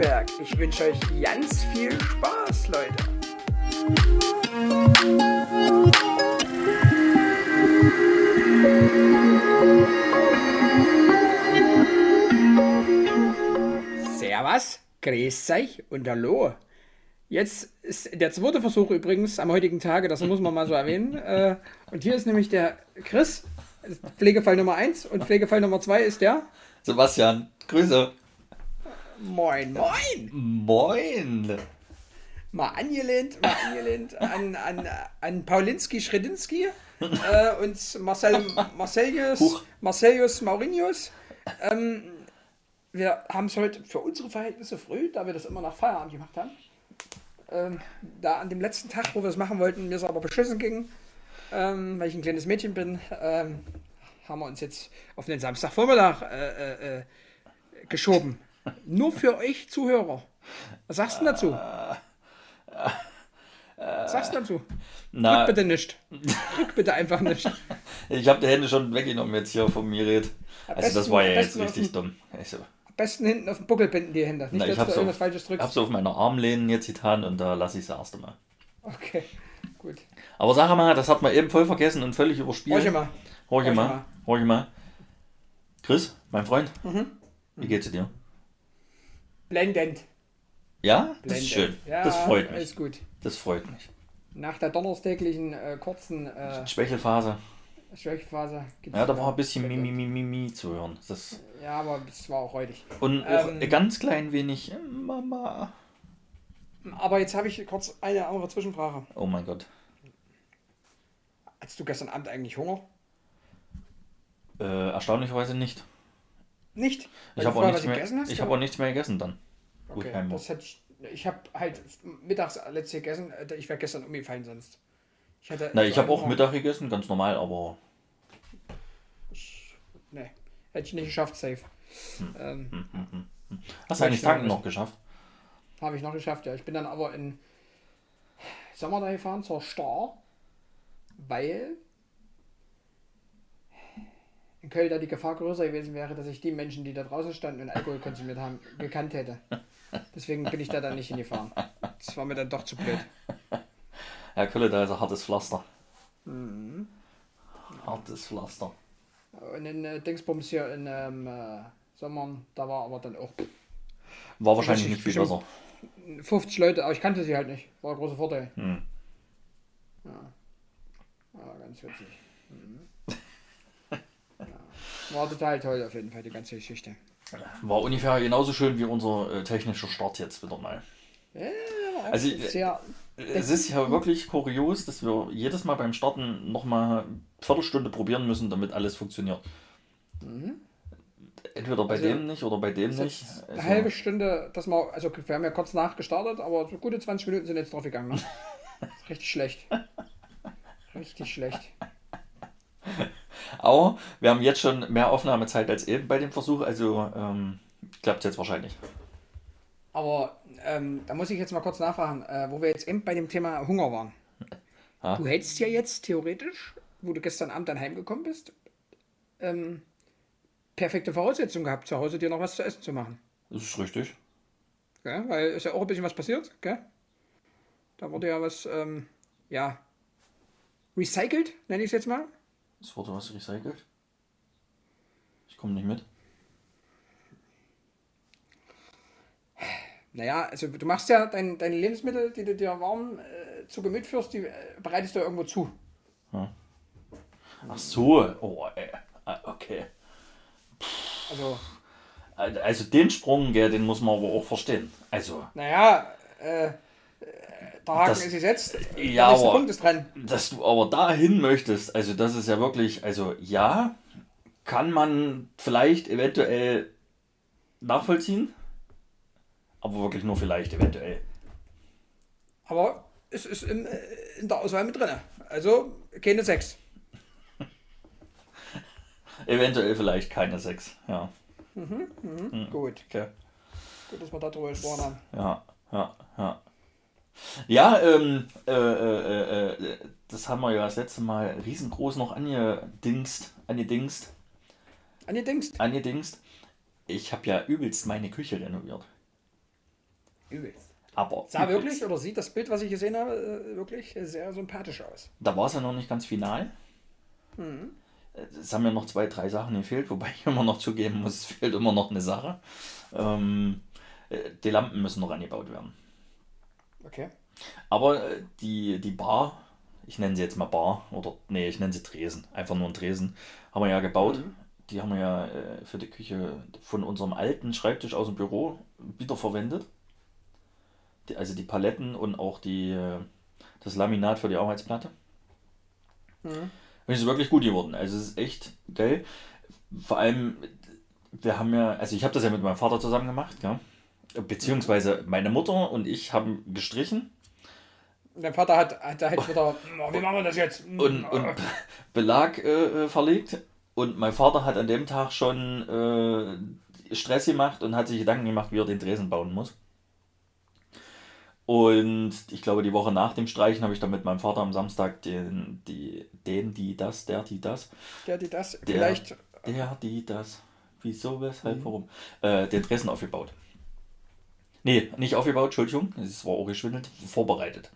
Dauerberg. Ich wünsche euch ganz viel Spaß, Leute. Servus, grüß euch und hallo. Jetzt ist der zweite Versuch übrigens am heutigen Tage, das muss man mal so erwähnen. Äh, Und hier ist nämlich der Chris, Pflegefall Nummer 1 und Pflegefall Nummer 2 ist der. Sebastian, Grüße. Moin, moin! Moin. Mal angelehnt, mal angelehnt an, an, an Paulinski Schredinski äh, und Marcel, Marcelius. Marcelius Maurinius. Ähm, wir haben es heute für unsere Verhältnisse früh, da wir das immer nach Feierabend gemacht haben. Ähm, da an dem letzten Tag, wo wir es machen wollten, mir es aber beschissen ging, ähm, weil ich ein kleines Mädchen bin, ähm, haben wir uns jetzt auf den Samstagvormittag äh, äh, äh, geschoben. Nur für euch Zuhörer. Was sagst du dazu? Was sagst du dazu? Na, Drück bitte nicht. Drück bitte einfach nicht. ich habe die Hände schon weggenommen jetzt hier von mir red. Also das war ja jetzt auf richtig dumm. Also, Am besten hinten auf den Buckel binden die Hände. Nicht, na, ich dass habe du so, irgendwas Falsches drückst. hab so auf meiner Armlehnen jetzt getan und da lasse ich es erst einmal. Okay, gut. Aber sag mal, das hat man eben voll vergessen und völlig überspielt. Horche mal. Horche mal. Horche mal. Chris, mein Freund, Mhm. wie geht's dir? Blendend. Ja? Das Blendend. ist schön. Ja, das freut mich. Alles gut. Das freut mich. Nach der donnerstäglichen äh, kurzen äh, Schwächelphase. Schwächephase gibt's Ja, da war ein bisschen. Mimi, Mimi, Mimi zu hören. Das Ja, aber es war auch räudig. und auch Ähm. ein ganz klein wenig äh, Mama. Aber jetzt habe ich kurz eine andere Zwischenfrage. Oh mein Gott. Hattest du gestern Abend eigentlich Hunger? Äh, erstaunlicherweise nicht. Nicht? Ich habe auch, nichts mehr- ich hab auch nichts mehr gegessen dann. Gut, Okay, das hätte ich. Ich habe halt mittags letztes gegessen. äh, Ich wäre gestern umgefallen sonst. Ich hatte Na, ich so habe auch. Mittag gegessen, ganz normal, aber Nee, hätte ich nicht geschafft, safe. Hm. Ähm, hast du eigentlich Tanken noch geschafft? habe ich noch geschafft, ja. Ich bin dann aber in Sommer da gefahren zur Star, weil in Köln da die Gefahr größer gewesen wäre, dass ich die Menschen, die da draußen standen und Alkohol konsumiert haben, gekannt hätte. Deswegen bin ich da dann nicht hingefahren. Das war mir dann doch zu blöd. Herr Kölle, da ist ein hartes Pflaster. Mhm. Hartes Pflaster. Und in äh, Dingsbums hier in ähm, äh, Sommern, da war aber dann auch War wahrscheinlich ich nicht viel besser. 50 Leute, aber ich kannte sie halt nicht. War ein großer Vorteil. Hm. Ja. ja, ganz witzig. Mhm. Ja. War total toll auf jeden Fall, die ganze Geschichte. War ungefähr genauso schön wie unser äh, technischer Start jetzt wieder mal. Ja, war auch Also, äh, Es ist ja wirklich kurios, dass wir jedes Mal beim Starten nochmal eine Viertelstunde probieren müssen, damit alles funktioniert. Entweder bei Also, dem nicht oder bei dem nicht. ist Also, eine halbe Stunde, dass wir, also wir haben ja kurz nachgestartet, aber so gute 20 Minuten sind jetzt drauf gegangen. Ne? Richtig schlecht. Richtig schlecht. Aber wir haben jetzt schon mehr Aufnahmezeit als eben bei dem Versuch, also ähm, klappt jetzt wahrscheinlich. Aber ähm, da muss ich jetzt mal kurz nachfragen, äh, wo wir jetzt eben bei dem Thema Hunger waren. Ja. Du hättest ja jetzt theoretisch, wo du gestern Abend dann heimgekommen bist, ähm, perfekte Voraussetzungen gehabt, zu Hause dir noch was zu essen zu machen. Das ist richtig. Gell? Weil ist ja auch ein bisschen was passiert. Gell? Da wurde ja was, ähm, ja, recycelt, nenne ich es jetzt mal. Es wurde was recycelt. Ich komme nicht mit. Naja, also du machst ja dein, deine Lebensmittel, die du dir warm äh, zu Gemüt führst, die äh, bereitest du irgendwo zu. Ach so, oh, ey. Ah, okay. Also, Also den Sprung, gell, den muss man aber auch verstehen. Also, naja, äh, äh, der Haken Das- ist gesetzt, Ja, der nächste aber- Punkt ist dran. dass du aber dahin möchtest, also das ist ja wirklich, also ja, kann man vielleicht eventuell nachvollziehen, aber wirklich nur vielleicht eventuell. Aber es ist in, äh, in der Auswahl mit drin. Also keine 6. Eventuell vielleicht keine sechs, ja. Gut. Okay. Gut, dass wir darüber gesprochen haben. Ja, ja, ja. Ja, ähm, äh, äh, äh, das haben wir ja das letzte Mal riesengroß noch angedingst, angedingst, An die Dings. angedingst. Ich habe ja übelst meine Küche renoviert. Übelst. Aber Sah übelst. wirklich, oder sieht das Bild, was ich gesehen habe, äh, wirklich sehr sympathisch aus. Da war es ja noch nicht ganz final. Mhm. Es haben ja noch zwei, drei Sachen gefehlt, wobei ich immer noch zugeben muss, es fehlt immer noch eine Sache. Ähm, äh, die Lampen müssen noch angebaut werden. Okay. Aber äh, die, die Bar, ich nenne sie jetzt mal Bar, oder nee, ich nenne sie Tresen, einfach nur ein Tresen, haben wir ja gebaut. Mhm. Die haben wir ja äh, für die Küche von unserem alten Schreibtisch aus dem Büro wiederverwendet. Die, also die Paletten und auch die, äh, das Laminat für die Arbeitsplatte. Mhm. Und es ist wirklich gut geworden. Also es ist echt geil. Vor allem, wir haben ja, also ich habe das ja mit meinem Vater zusammen gemacht, ja. Beziehungsweise meine Mutter und ich haben gestrichen Dein Vater hat, hat halt wieder, "Oh, wie machen wir das jetzt? und, und Belag äh, äh, verlegt. Und mein Vater hat an dem Tag schon äh, Stress gemacht und hat sich Gedanken gemacht, wie er den Tresen bauen muss. Und ich glaube, die Woche nach dem Streichen habe ich dann mit meinem Vater am Samstag den, die, den, die, das, der, die, das, Der, die das, Der- vielleicht, der, die, das, wieso, weshalb, warum, äh, den Tresen aufgebaut. Nee, nicht aufgebaut, Entschuldigung, es war auch geschwindelt, vorbereitet.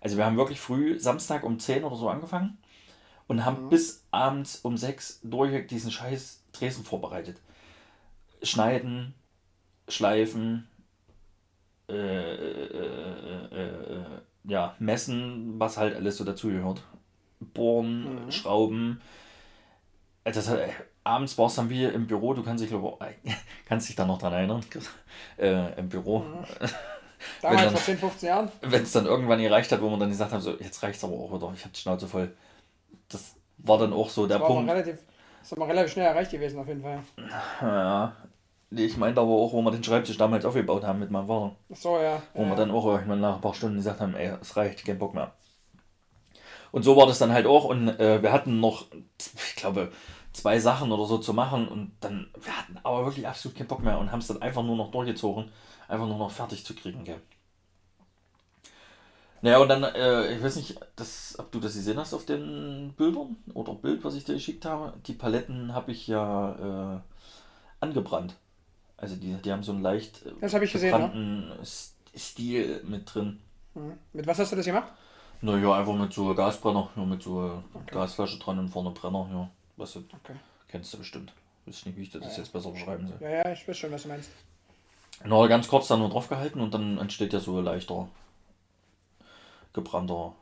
Also wir haben wirklich früh, Samstag um 10 oder so angefangen und haben bis abends um 6 durch diesen scheiß Tresen vorbereitet. Schneiden, schleifen, äh, äh, äh, äh, ja, messen, was halt alles so dazugehört. Bohren, Schrauben. Äh, Das, hat- abends war es dann wie im Büro, du kannst dich, glaube ich, kannst dich da noch dran erinnern, äh, im Büro. damals dann- vor 10, 15 Jahren. Wenn es dann irgendwann gereicht hat, wo man dann gesagt hat, so, jetzt reicht es aber auch wieder, ich habe die Schnauze voll. Das war dann auch so der Das aber Punkt. relativ, das ist aber relativ schnell erreicht gewesen, auf jeden Fall. Ja. Ich meinte aber auch, wo wir den Schreibtisch damals aufgebaut haben mit meinem Vater. Ach So, ja. Wo wir ja. dann auch irgendwann nach ein paar Stunden gesagt haben, ey, es reicht, kein Bock mehr. Und so war das dann halt auch. Und äh, wir hatten noch, ich glaube, zwei Sachen oder so zu machen. Und dann, wir hatten aber wirklich absolut keinen Bock mehr und haben es dann einfach nur noch durchgezogen. Einfach nur noch fertig zu kriegen, gell. Naja, und dann, äh, ich weiß nicht, das, ob du das gesehen hast auf den Bildern oder Bild, was ich dir geschickt habe. Die Paletten habe ich ja äh, angebrannt. Also die, die haben so einen leicht äh, Das ich gesehen, ne? gebrannten S- Stil mit drin. Mhm. Mit was hast du das gemacht? Naja, einfach mit so Gasbrenner, ja, mit so Gasflasche dran und vorne Brenner, ja. Was du Okay. kennst du bestimmt. Weiß nicht, wie ich das jetzt besser beschreiben soll. Ja, ja, ich weiß schon, was du meinst. Na, ganz kurz dann nur drauf gehalten und dann entsteht ja so ein leichter gebrannter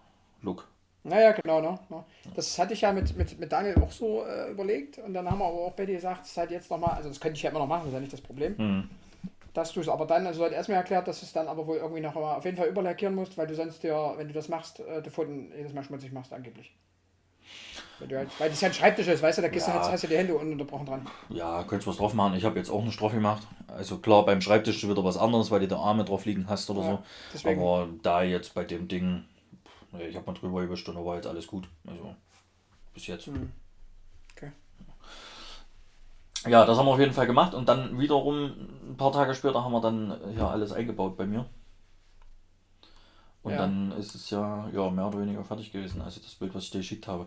Look. Naja, genau, ne? ne. Das hatte ich ja mit, mit, mit Daniel auch so äh, überlegt und dann haben wir aber auch bei dir gesagt, es ist halt jetzt nochmal, also das könnte ich ja immer noch machen, das ist ja nicht das Problem. Hm. Dass du es aber dann, also du hast erstmal erklärt, dass du es dann aber wohl irgendwie noch mal auf jeden Fall überlackieren musst, weil du sonst ja, wenn du das machst, äh, die Pfoten jedes Mal schmutzig machst, angeblich. Weil, du halt, weil das ja ein Schreibtisch ist, weißt du, da gehst du, Ja. hast, hast du die Hände ununterbrochen dran. Ja, könntest was drauf machen. Ich habe jetzt auch eine Strophe gemacht. Also klar, beim Schreibtisch wieder was anderes, weil du da Arme drauf liegen hast oder Ja, so. deswegen. Aber da jetzt bei dem Ding, ich habe mal drüber gewischt und da war jetzt alles gut. Also bis jetzt. Hm. Okay. Ja, das haben wir auf jeden Fall gemacht und dann wiederum ein paar Tage später haben wir dann ja alles eingebaut bei mir. Und Ja. dann ist es ja, ja mehr oder weniger fertig gewesen, also das Bild, was ich dir geschickt habe.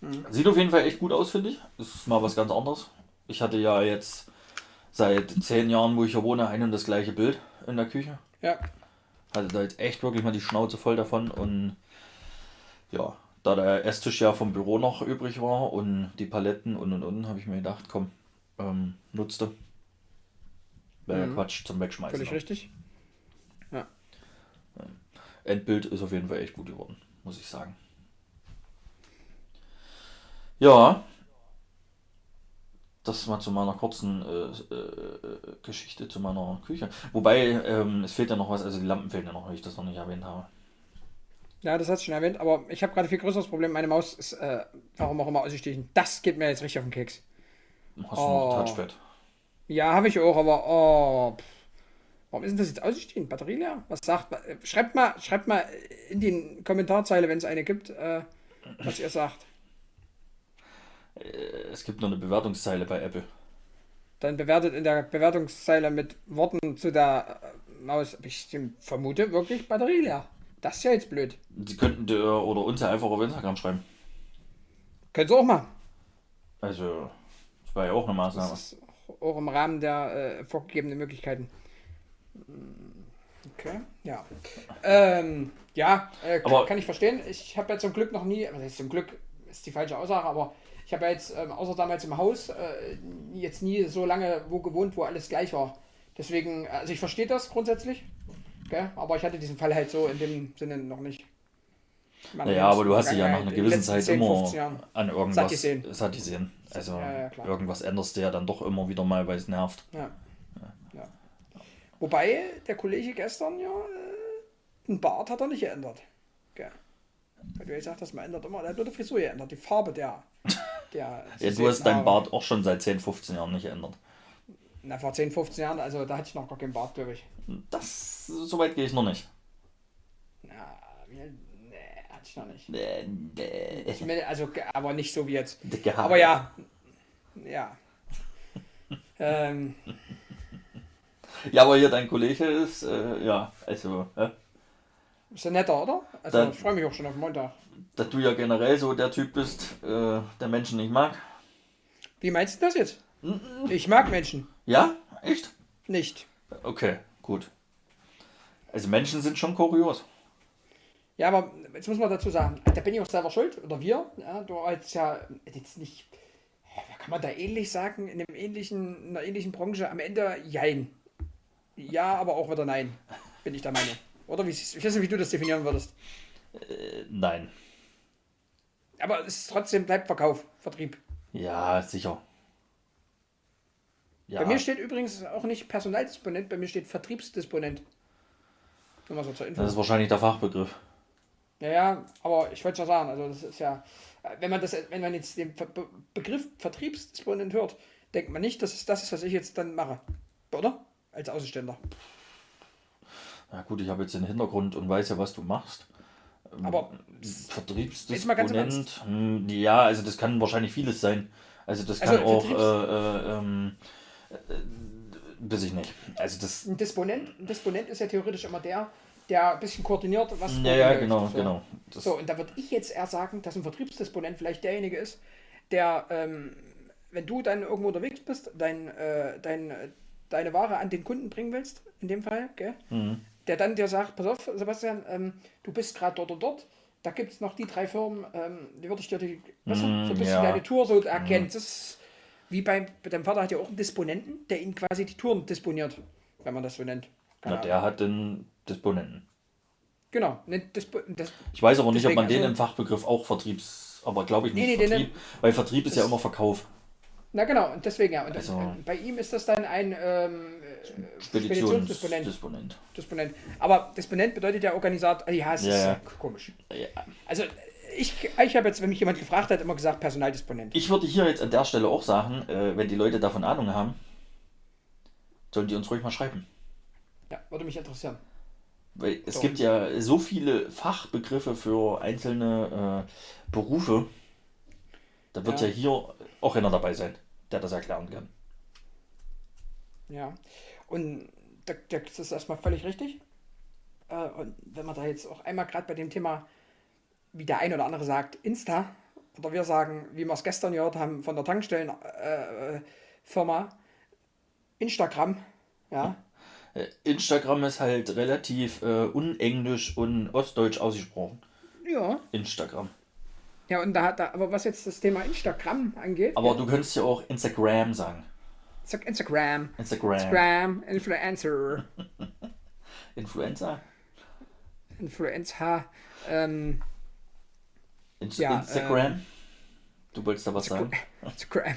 Mhm. Sieht auf jeden Fall echt gut aus, finde ich. Das ist mal was ganz anderes. Ich hatte ja jetzt seit zehn Jahren, wo ich hier wohne, ein und das gleiche Bild in der Küche. Ja, Hatte da jetzt echt wirklich mal die Schnauze voll davon und ja, da der Esstisch ja vom Büro noch übrig war und die Paletten und und und, habe ich mir gedacht, komm, ähm, nutzte. Wäre ja Mhm. Quatsch zum Wegschmeißen. völlig richtig. Endbild ist auf jeden Fall echt gut geworden, muss ich sagen. Ja, das mal zu meiner kurzen äh, äh, Geschichte zu meiner Küche. Wobei, ähm, es fehlt ja noch was, also die Lampen fehlen ja noch, weil ich das noch nicht erwähnt habe. Ja, das hast du schon erwähnt, aber ich habe gerade viel größeres Problem. Meine Maus ist, äh, warum auch immer, ausgestiegen. Das geht mir jetzt richtig auf den Keks. Hast du Oh. noch ein Touchpad? Ja, habe ich auch, aber oh, pff. warum ist denn das jetzt ausgestiegen? Batterie leer? Was sagt man? Äh, Schreibt mal, schreibt mal in die Kommentarzeile, wenn es eine gibt, äh, was ihr sagt. Äh, Es gibt nur eine Bewertungszeile bei Apple. Dann bewertet in der Bewertungszeile mit Worten zu der äh, Maus. Ich vermute wirklich Batterie leer. Das ist ja jetzt blöd. Sie könnten dir oder uns ja einfach auf Instagram schreiben. Könnt ihr auch mal. Also, das war ja auch eine Maßnahme. Das ist auch im Rahmen der äh, vorgegebenen Möglichkeiten. Okay, ja. Ähm, ja, äh, kann, kann ich verstehen. Ich habe ja zum Glück noch nie, was heißt zum Glück ist die falsche Aussage, aber ich habe ja jetzt, ähm, außer damals im Haus, äh, jetzt nie so lange wo gewohnt, wo alles gleich war. Deswegen, also ich verstehe das grundsätzlich, gell? aber ich hatte diesen Fall halt so in dem Sinne noch nicht. Man Naja, aber du hast dich ja nach einer gewissen Zeit 10, immer 15 Jahren. an irgendwas Satt gesehen. Also Ja, ja, irgendwas änderst du ja dann doch immer wieder mal, weil es nervt. Ja. Wobei der Kollege gestern ja äh, einen Bart hat er nicht geändert. Gell? Weil du ja gesagt hast, man ändert immer, er hat nur die Frisur geändert, die Farbe der. der Ja, du hast deinen Bart auch schon seit 10, 15 Jahren nicht geändert. Na, vor 10, 15 Jahren, also da hatte ich noch gar keinen Bart, glaube ich. Das, so weit gehe ich noch nicht. Na, nee, hatte ich noch nicht. Nee, nee. Ich meine, also, aber nicht so wie jetzt. Dicke Haare. Aber ja. Ja. ähm, Ja, aber hier dein Kollege ist, äh, ja, also, äh, ist ja netter, oder? Also, Dann- ich freue mich auch schon auf Montag. Dass du ja generell so der Typ bist, äh, der Menschen nicht mag. Wie meinst du das jetzt? Ich mag Menschen. Ja? Echt? Nicht. Okay, gut. Also Menschen sind schon kurios. Ja, aber jetzt muss man dazu sagen, da bin ich auch selber schuld, oder wir. Ja, du als ja jetzt nicht, kann man da ähnlich sagen, in, einem ähnlichen, in einer ähnlichen Branche am Ende jein. Ja, aber auch wieder nein, bin ich der Meinung. Oder wie, ich weiß nicht, wie du das definieren würdest. Äh, nein. Aber es ist trotzdem bleibt Verkauf, Vertrieb. Ja, sicher. Ja, Bei mir steht übrigens auch nicht Personaldisponent, bei mir steht Vertriebsdisponent. Nur mal so zur Info. das ist wahrscheinlich der Fachbegriff. Ja, ja, aber ich wollte schon sagen, also das ist ja, wenn man das, wenn man jetzt den Begriff Vertriebsdisponent hört, denkt man nicht, dass es das ist, was ich jetzt dann mache. Oder? Als Außenstehender. Ja gut, ich habe jetzt den Hintergrund und weiß ja, was du machst. Aber Vertriebsdisponent, hm, ja, also das kann wahrscheinlich vieles sein. Also das kann Also auch, äh, äh, ähm, äh, ich nicht. Also das, ein Disponent, ein Disponent ist ja theoretisch immer der, der ein bisschen koordiniert, was ja, ja, genau, so. genau. Das, So, und da würde ich jetzt eher sagen, dass ein Vertriebsdisponent vielleicht derjenige ist, der, ähm, wenn du dann irgendwo unterwegs bist, dein, äh, dein, äh, deine Ware an den Kunden bringen willst, in dem Fall, gell? Mhm. Der dann dir sagt, pass auf, Sebastian, ähm, du bist gerade dort und dort, da gibt es noch die drei Firmen, ähm, die würde ich dir die, weißt du, so ein bisschen ja. deine Tour so erkennt. Das ist wie bei, bei deinem Vater hat ja auch einen Disponenten, der ihn quasi die Touren disponiert, wenn man das so nennt. Keine na, Ahnung. der hat den Disponenten. Genau, nennt Dispo, das, Ich weiß aber nicht, ob Deswegen, man den also- im Fachbegriff auch Vertriebs, aber glaube ich nicht Nee, nee, den Vertrieb, weil Vertrieb ist ja immer Verkauf. Na genau, und deswegen ja. Und Also- äh, bei ihm ist das dann ein ähm, äh, Speditionsdisponent. Speditionsdisponent. Disponent. Aber Disponent bedeutet ja Organisator. Ja, es Ja, ist ja. komisch. Ja. Also ich, ich habe jetzt, wenn mich jemand gefragt hat, immer gesagt Personaldisponent. Ich würde hier jetzt an der Stelle auch sagen, äh, wenn die Leute davon Ahnung haben, sollen die uns ruhig mal schreiben. Ja, würde mich interessieren. Weil es So. gibt ja so viele Fachbegriffe für einzelne äh, Berufe. Da wird ja. Ja. hier auch einer dabei sein, der das erklären kann. Ja. Und da- da- das ist erstmal völlig richtig. Äh, Und wenn man da jetzt auch einmal gerade bei dem Thema, wie der ein oder andere sagt, Insta, oder wir sagen, wie wir es gestern gehört haben von der Tankstellenfirma, äh, Instagram, ja, Äh, Instagram ist halt relativ äh, unenglisch und ostdeutsch ausgesprochen. ja. Instagram. Ja, und da hat da, aber was jetzt das Thema Instagram angeht, Aber ja, du könntest ja auch Instagram sagen. Sag Instagram, Instagram. Instagram, Influencer, Influencer? Influencer, ähm, Inst Ja, Instagram? du wolltest da was sagen? Instagram.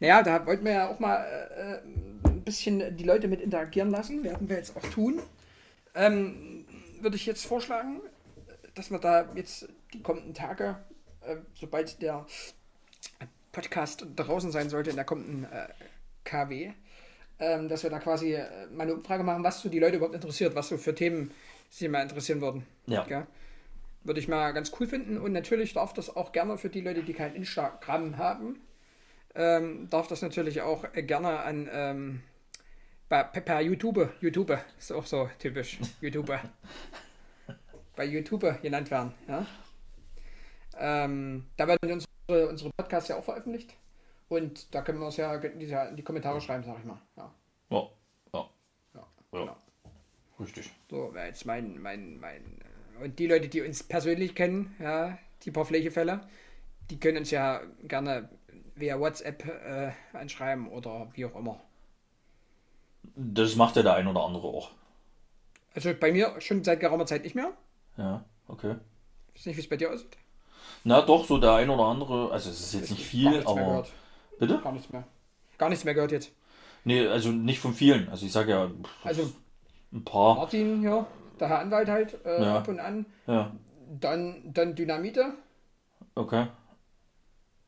Naja, da wollten wir ja auch mal äh, ein bisschen die Leute mit interagieren lassen. Werden wir jetzt auch tun. Ähm, Würde ich jetzt vorschlagen, dass wir da jetzt die kommenden Tage, äh, sobald der Podcast draußen sein sollte in der kommenden äh, KW, ähm, dass wir da quasi äh, mal eine Umfrage machen, was so die Leute überhaupt interessiert, was so für Themen sie mal interessieren würden. Ja. Gell? Würde ich mal ganz cool finden. Und natürlich darf das auch gerne für die Leute, die kein Instagram haben, ähm, darf das natürlich auch äh, gerne an ähm, bei, per, per YouTube, YouTube, ist auch so typisch, YouTube, bei YouTube genannt werden. Ja? Ähm, da werden unsere, unsere Podcasts ja auch veröffentlicht. Und da können wir es ja in die, in die Kommentare schreiben, sag ich mal. Ja, Ja, ja, ja, ja. genau. Richtig. So, wäre jetzt mein, mein, mein. äh, Und die Leute, die uns persönlich kennen, ja, die paar Pflegefälle, die können uns ja gerne via WhatsApp äh, anschreiben oder wie auch immer. Das macht ja der ein oder andere auch. Also bei mir schon seit geraumer Zeit nicht mehr. Ja, okay. Ich weiß nicht, wie es bei dir aussieht. Na doch, so der ein oder andere, also es ist jetzt nicht viel, aber. Bitte? Gar nichts mehr. Gar nichts mehr gehört jetzt. Nee, also nicht von vielen. Also ich sage ja Also ein paar. Martin hier, der Herr Anwalt halt, äh, Ja. ab und an. Ja, Dann, dann Dynamite, okay.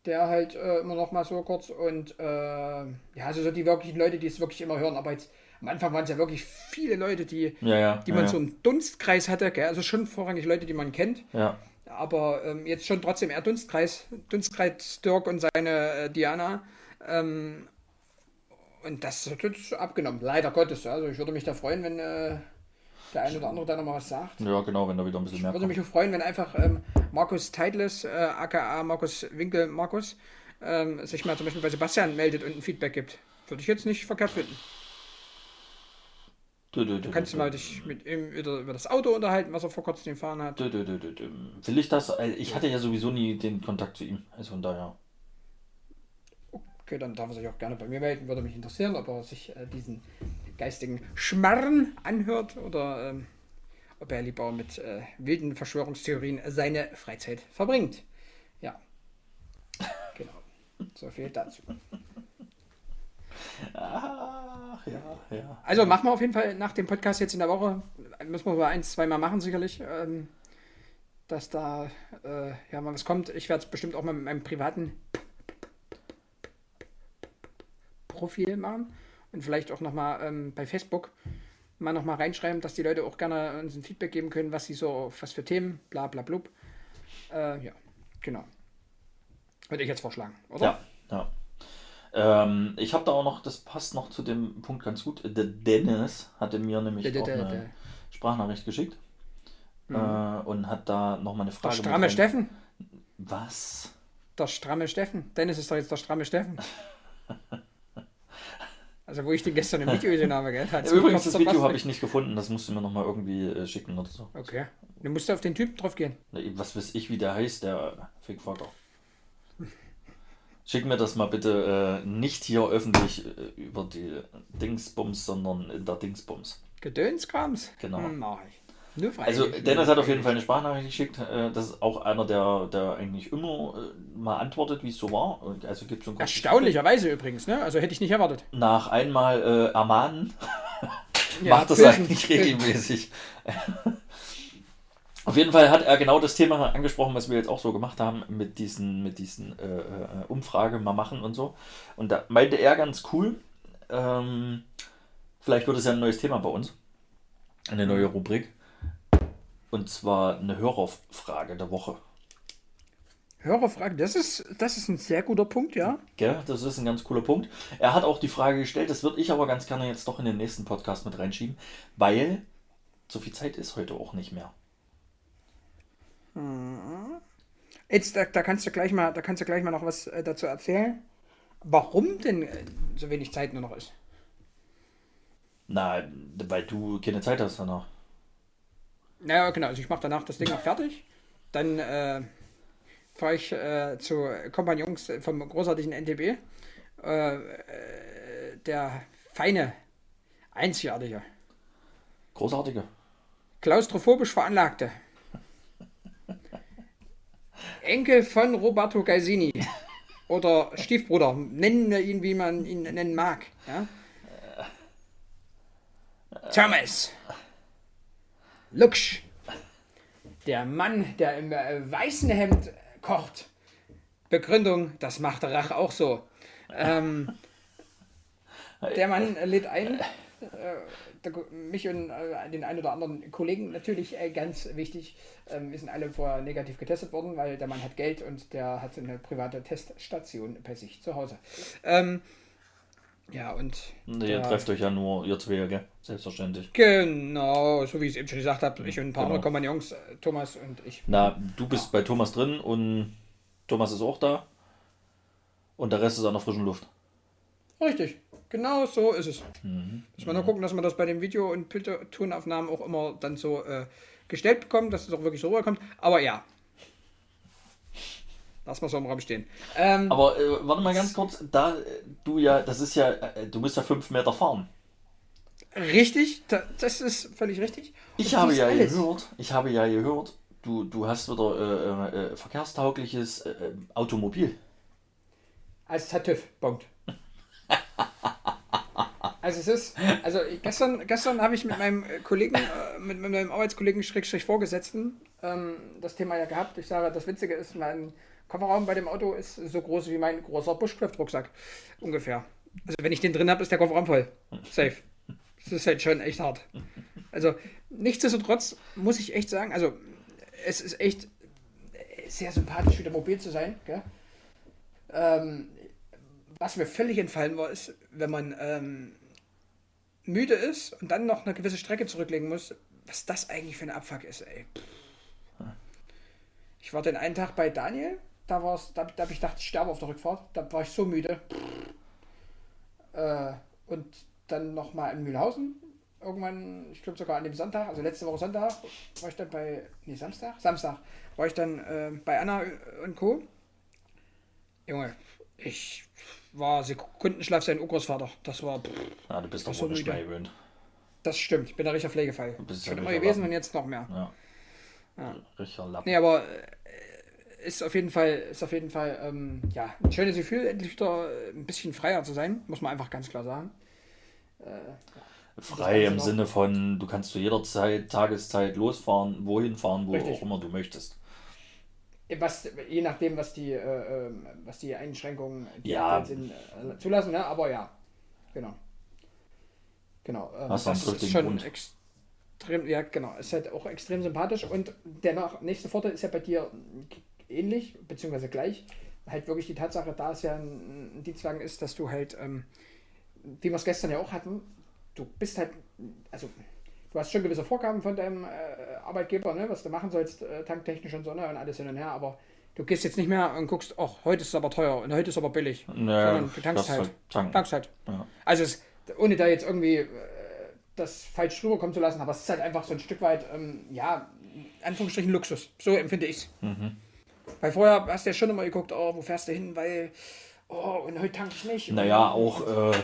der halt äh, immer noch mal so kurz. Und äh, ja, also so die wirklichen Leute, die es wirklich immer hören. Aber jetzt am Anfang waren es ja wirklich viele Leute, die, Ja, ja. die man ja. so im Dunstkreis hatte. Gell? Also schon vorrangig Leute, die man kennt. Ja, Aber ähm, jetzt schon trotzdem eher Dunstkreis. Dunstkreis Dirk und seine äh, Diana. Ähm, und das hat jetzt abgenommen. Leider Gottes. Also ich würde mich da freuen, wenn äh, der eine oder andere da nochmal was sagt. ja, genau, wenn da wieder ein bisschen mehr würde kommt. mich auch freuen, wenn einfach ähm, Markus Teidles, äh, aka Markus Winkel Markus, ähm, sich mal zum Beispiel bei Sebastian meldet und ein Feedback gibt. Würde ich jetzt nicht verkehrt finden. Du, du, du, Kannst du du, mal dich mit ihm über, das Auto unterhalten, was er vor kurzem gefahren hat. du, du, du, du, du. Will ich das? Äh, Ich hatte ja sowieso nie den Kontakt zu ihm. Also von daher. Okay, dann darf er sich auch gerne bei mir melden. Würde mich interessieren, ob er sich äh, diesen geistigen Schmarren anhört oder ähm, ob er lieber mit äh, wilden Verschwörungstheorien seine Freizeit verbringt. Ja. Genau. So viel dazu. Ach, ja, ja. Also machen wir auf jeden Fall nach dem Podcast jetzt in der Woche, müssen wir mal eins, zweimal machen sicherlich, ähm, dass da äh, ja mal was kommt. Ich werde es bestimmt auch mal mit meinem privaten Profil machen und vielleicht auch nochmal ähm, bei Facebook mal nochmal reinschreiben, dass die Leute auch gerne uns ein Feedback geben können, was sie so, was für Themen, bla bla blub. Äh, ja, genau. Würde ich jetzt vorschlagen, oder? Ja, ja. Ähm, ich habe da auch noch, das passt noch zu dem Punkt ganz gut. Der Dennis hatte mir nämlich Der- der- auch der- eine der- Sprachnachricht geschickt äh, und hat da nochmal eine Der Frage. mit stramme Steffen. Was? Der stramme Steffen. Dennis ist doch jetzt der stramme Steffen. Also wo ich den gestern im Video gesehen habe, gell? Hat's Übrigens, das Video habe ich nicht gefunden. Das musst du mir nochmal irgendwie äh, schicken oder so. Okay. Du musst auf den Typ drauf gehen. Ne, Was weiß ich, wie der heißt, der Fickfucker. Schick mir das mal bitte äh, nicht hier öffentlich äh, über die Dingsbums, sondern in der Dingsbums. Gedönskrams? Genau. Hm, mach ich. Nur. Also Dennis hat auf jeden Fall eine Sprachnachricht geschickt. Äh, das ist auch einer, der, der eigentlich immer äh, mal antwortet, wie es so war. Und Also gibt so Erstaunlicherweise übrigens, ne? Also hätte ich nicht erwartet. Nach einmal äh, ermahnen Ja, macht das Bösen. eigentlich regelmäßig. Auf jeden Fall hat er genau das Thema angesprochen, was wir jetzt auch so gemacht haben, mit diesen, mit diesen äh, äh, Umfrage mal machen und so. Und da meinte er ganz cool, ähm, vielleicht wird es ja ein neues Thema bei uns, eine neue Rubrik. Und zwar eine Hörerfrage der Woche. Hörerfrage, das ist, das ist ein sehr guter Punkt, ja. Gell? Das ist ein ganz cooler Punkt. Er hat auch die Frage gestellt, das würde ich aber ganz gerne jetzt doch in den nächsten Podcast mit reinschieben, weil so viel Zeit ist heute auch nicht mehr. Jetzt, da, da kannst du gleich mal, da kannst du gleich mal noch was äh, dazu erzählen. Warum denn äh, so wenig Zeit nur noch ist? Na, weil du keine Zeit hast danach. Naja, genau, also ich mache danach das Ding noch fertig. Dann äh, fahre ich äh, zu Kompagnons vom großartigen NTB. Äh, äh, der feine, einzigartige, Großartige. klaustrophobisch veranlagte Enkel von Roberto Gaisini oder Stiefbruder, nennen wir ihn, wie man ihn nennen mag. Ja? Thomas Luksch, der Mann, der im äh, weißen Hemd kocht. Begründung, das macht Rach auch so. Ähm, der Mann lädt ein, äh, mich und äh, den einen oder anderen Kollegen natürlich äh, ganz wichtig. Ähm, wir sind alle vorher negativ getestet worden, weil der Mann hat Geld und der hat eine private Teststation bei sich zu Hause. Ähm, ja, und. Nee, ihr trefft euch ja nur, ihr zwei, gell? Selbstverständlich. Genau, so wie ich es eben schon gesagt habe, ich und ein paar Genau. andere Kompagnons, äh, Thomas und ich. Na, du bist bei Thomas drin und Thomas ist auch da. Und der Rest ist an der frischen Luft. Richtig. Genau so ist es. Mhm. Muss man nur gucken, dass man das bei den Video- und Tonaufnahmen auch immer dann so äh, gestellt bekommt, dass es auch wirklich so rüberkommt. Aber ja. Lass mal so im Raum stehen. Ähm, Aber äh, warte mal ganz kurz, da du ja, das ist ja, äh, du musst ja fünf Meter fahren. Richtig, das ist völlig richtig. Und ich habe ja alles. gehört, ich habe ja gehört, du, du hast wieder äh, äh, verkehrstaugliches äh, Automobil. Als TÜV, Punkt. Also es ist, also gestern, gestern habe ich mit meinem Kollegen, äh, mit, mit, meinem Arbeitskollegen Schrägstrich Vorgesetzten ähm, das Thema ja gehabt. Ich sage, das Witzige ist, mein Kofferraum bei dem Auto ist so groß wie mein großer Bushcraft-Rucksack. Ungefähr. Also wenn ich den drin habe, ist der Kofferraum voll. Safe. Das ist halt schon echt hart. Also nichtsdestotrotz muss ich echt sagen, also es ist echt sehr sympathisch, wieder mobil zu sein. Ähm, was mir völlig entfallen war, ist, wenn man ähm, müde ist und dann noch eine gewisse Strecke zurücklegen muss, was das eigentlich für eine Abfuck ist, ey. Ich war den einen Tag bei Daniel, da, war's, da, da habe ich gedacht, ich sterbe auf der Rückfahrt. Da war ich so müde. Äh, und dann nochmal in Mühlhausen. Irgendwann, ich glaube sogar an dem Sonntag, also letzte Woche Sonntag, war ich dann bei, nee, Samstag? Samstag, war ich dann äh, bei Anna und Co. Junge, ich war Sekundenschlaf sein Urgroßvater. Das war. Pff, ja, du bist doch nicht mehr gewöhnt. Das stimmt, ich bin ein richtiger Pflegefall. Du bist Schon immer gewesen Lappen. und jetzt noch mehr. Ja. ja. Richtiger Lappen. Nee, aber äh, ist auf jeden Fall, ist auf jeden Fall ähm, ja, ein schönes Gefühl, endlich wieder ein bisschen freier zu sein, muss man einfach ganz klar sagen. Äh, Frei im Sinne von, du kannst zu jeder Zeit, Tageszeit losfahren, wohin fahren, wo Richtig. auch immer du möchtest. Was, je nachdem, was die, äh, ähm, was die Einschränkungen die ja. sind, äh, zulassen, ne? aber ja, genau. Genau. Ähm, was das ist schon Grund. extrem, ja, genau. Ist halt auch extrem sympathisch und der nächste Vorteil ist ja bei dir ähnlich, beziehungsweise gleich. Halt wirklich die Tatsache, da es ja ein, ein Dienstwagen ist, dass du halt, ähm, wie wir es gestern ja auch hatten, du bist halt, also du hast schon gewisse Vorgaben von deinem äh, Arbeitgeber, ne, was du machen sollst, äh, tanktechnisch und so, ne, und alles hin und her, aber du gehst jetzt nicht mehr und guckst, ach, heute ist es aber teuer und heute ist es aber billig. Naja, sondern du tankst halt. halt tankst halt. Ja. Also es, ohne da jetzt irgendwie äh, das falsch rüberkommen zu lassen, aber es ist halt einfach so ein Stück weit, ähm, ja, Anführungsstrichen Luxus. So empfinde ich es. Mhm. Weil vorher hast du ja schon immer geguckt, oh, wo fährst du hin, weil, oh, und heute tank ich nicht. Naja, auch äh,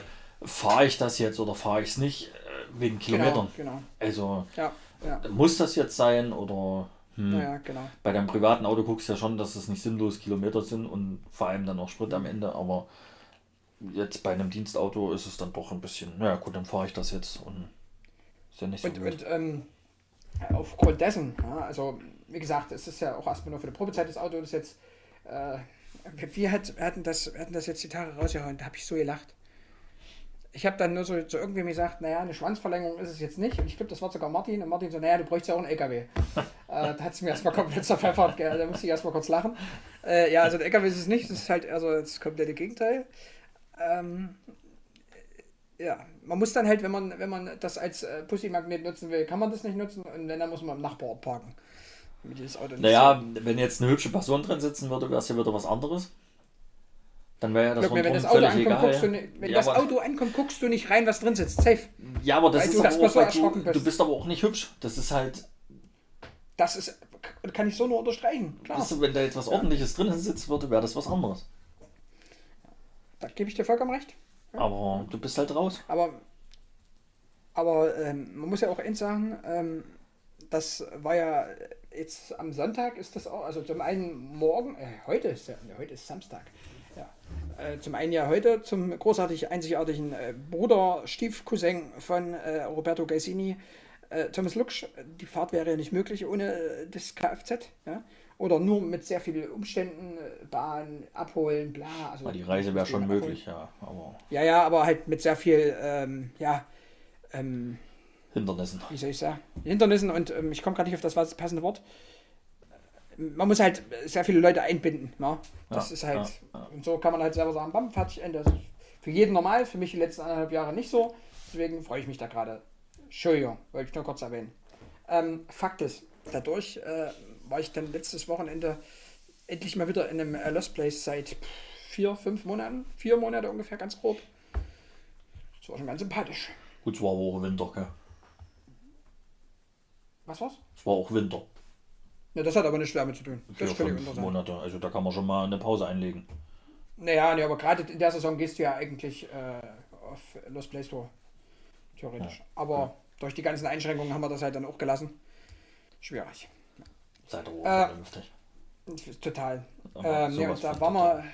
fahre ich das jetzt oder fahre ich es nicht wegen genau, Kilometern. Genau, genau. Also ja, ja. muss das jetzt sein oder hm, ja, genau. bei deinem privaten Auto guckst du ja schon, dass es nicht sinnlos Kilometer sind und vor allem dann auch Sprit am Ende, aber jetzt bei einem Dienstauto ist es dann doch ein bisschen, naja gut, dann fahre ich das jetzt und ist ja nicht so und, und ähm, aufgrund dessen, ja, also wie gesagt, es ist ja auch erstmal nur für die Probezeit das Auto, das jetzt, äh, wir, hatten das, wir hatten das jetzt die Tage rausgehauen, da habe ich so gelacht ich habe dann nur so zu irgendwem gesagt, naja, eine Schwanzverlängerung ist es jetzt nicht. Und ich glaube, das war sogar Martin. Und Martin so, naja, du bräuchst ja auch einen LKW. äh, da hat es mir erstmal komplett zerpfeffert. Gell? Da musste ich erstmal kurz lachen. Äh, ja, also ein LKW ist es nicht. Das ist halt also das komplette Gegenteil. Ähm, ja, man muss dann halt, wenn man, wenn man das als äh, Pussy-Magnet nutzen will, kann man das nicht nutzen. Und wenn, dann muss man im Nachbarort parken. naja, so wenn jetzt eine hübsche Person drin sitzen würde, wäre es ja wieder was anderes. Dann wäre ja das Glaub mir, wenn das Auto ankommt, egal. Guckst du nicht, wenn ja, das Auto ankommt, guckst du nicht rein, was drin sitzt. Safe. Ja, aber das weil ist aber auch, weil du, bist. du bist aber auch nicht hübsch. Das ist halt. Das ist, kann ich so nur unterstreichen. Klar. Weißt du, wenn da jetzt was ordentliches drin sitzt würde, wäre das was anderes. Da gebe ich dir vollkommen recht. Ja. Aber du bist halt raus. Aber, aber ähm, man muss ja auch eins sagen, ähm, das war ja jetzt am Sonntag ist das auch, also zum einen morgen, äh, heute ist ja, heute ist Samstag. Ja. Äh, zum einen ja heute zum großartig einzigartigen äh, Bruder, Stiefcousin von äh, Roberto Gaisini, Thomas Luksch. Die Fahrt wäre ja nicht möglich ohne das Kfz. Ja? Oder nur mit sehr vielen Umständen, Bahn, abholen, bla. Also die Reise wäre schon möglich, ja. Aber ja, ja, aber halt mit sehr viel, ähm, ja, ähm, Hindernissen. Wie soll ich sagen? Hindernissen und ähm, ich komme gerade nicht auf das passende Wort man muss halt sehr viele Leute einbinden. Ne? Das ja, ist halt, ja, ja. und so kann man halt selber sagen, bam, fertig, Ende. Das ist für jeden normal, für mich die letzten anderthalb Jahre nicht so. Deswegen freue ich mich da gerade. Entschuldigung, wollte ich nur kurz erwähnen. Ähm, Fakt ist, dadurch äh, war ich dann letztes Wochenende endlich mal wieder in einem äh, Lost Place seit vier, fünf Monaten, vier Monate ungefähr, ganz grob. Das war schon ganz sympathisch. Gut, es war auch Winter, gell? Was war's? Es war auch Winter. Ja, das hat aber nichts damit zu tun. Das ist völlig fünf. Monate. Also da kann man schon mal eine Pause einlegen. Naja, nee, aber gerade in der Saison gehst du ja eigentlich äh, auf Lost Play Store. Theoretisch. Aber durch die ganzen Einschränkungen haben wir das halt dann auch gelassen. Schwierig. Seid auch Äh, vernünftig. Total. Ähm, sowas und da waren wir,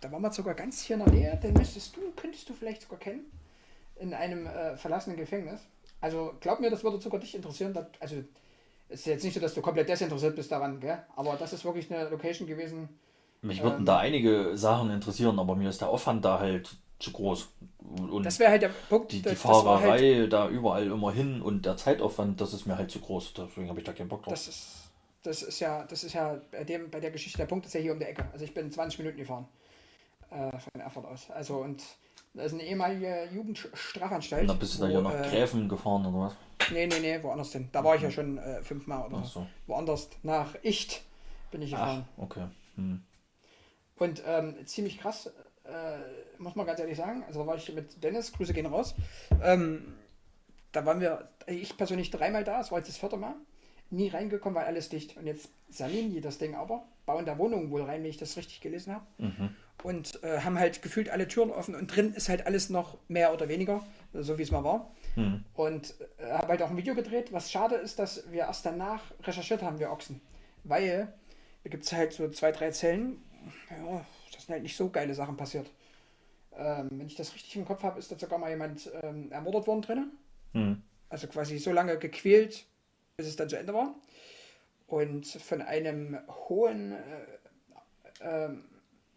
da waren wir sogar ganz hier in der Nähe. Den müsstest du, könntest du vielleicht sogar kennen. In einem äh, verlassenen Gefängnis. Also glaub mir, das würde sogar dich interessieren. Das, also ist jetzt nicht so, dass du komplett desinteressiert bist daran, gell? Aber das ist wirklich eine Location gewesen. Mich würden ähm, da einige Sachen interessieren, aber mir ist der Aufwand da halt zu groß. Und Das wäre halt der Punkt. die, die war Fahrerei halt, da überall immer hin und der Zeitaufwand, das ist mir halt zu groß. Deswegen habe ich da keinen Bock drauf. das ist, das ist ja, das ist ja bei dem, bei der Geschichte, der Punkt ist ja hier um die Ecke. Also ich bin 20 Minuten gefahren. Äh, von Erfurt aus. Also und das ist eine ehemalige Jugendstrafanstalt. Und dann bist du da wo, nach äh, Gräfen gefahren oder was? Nee, nee, nee, woanders hin. Da war ich ja schon äh, fünfmal oder Ach so. Woanders nach Icht bin ich Ach, gefahren. okay. Hm. Und ähm, ziemlich krass, äh, muss man ganz ehrlich sagen. Also da war ich mit Dennis, Grüße gehen raus. Ähm, da waren wir, ich persönlich dreimal da, es war jetzt das vierte Mal. Nie reingekommen, weil alles dicht. Und jetzt sanieren die das Ding aber, bauen da Wohnungen wohl rein, wenn ich das richtig gelesen habe. Mhm. Und äh, haben halt gefühlt alle Türen offen und drin ist halt alles noch mehr oder weniger, so wie es mal war. Hm. Und äh, habe halt auch ein Video gedreht. Was schade ist, dass wir erst danach recherchiert haben, wir Ochsen. Weil da gibt es halt so zwei, drei Zellen. Ja, das sind halt nicht so geile Sachen passiert. Ähm, wenn ich das richtig im Kopf habe, ist da sogar mal jemand ähm, ermordet worden drin. Hm. Also quasi so lange gequält, bis es dann zu Ende war. Und von einem hohen, äh, ähm,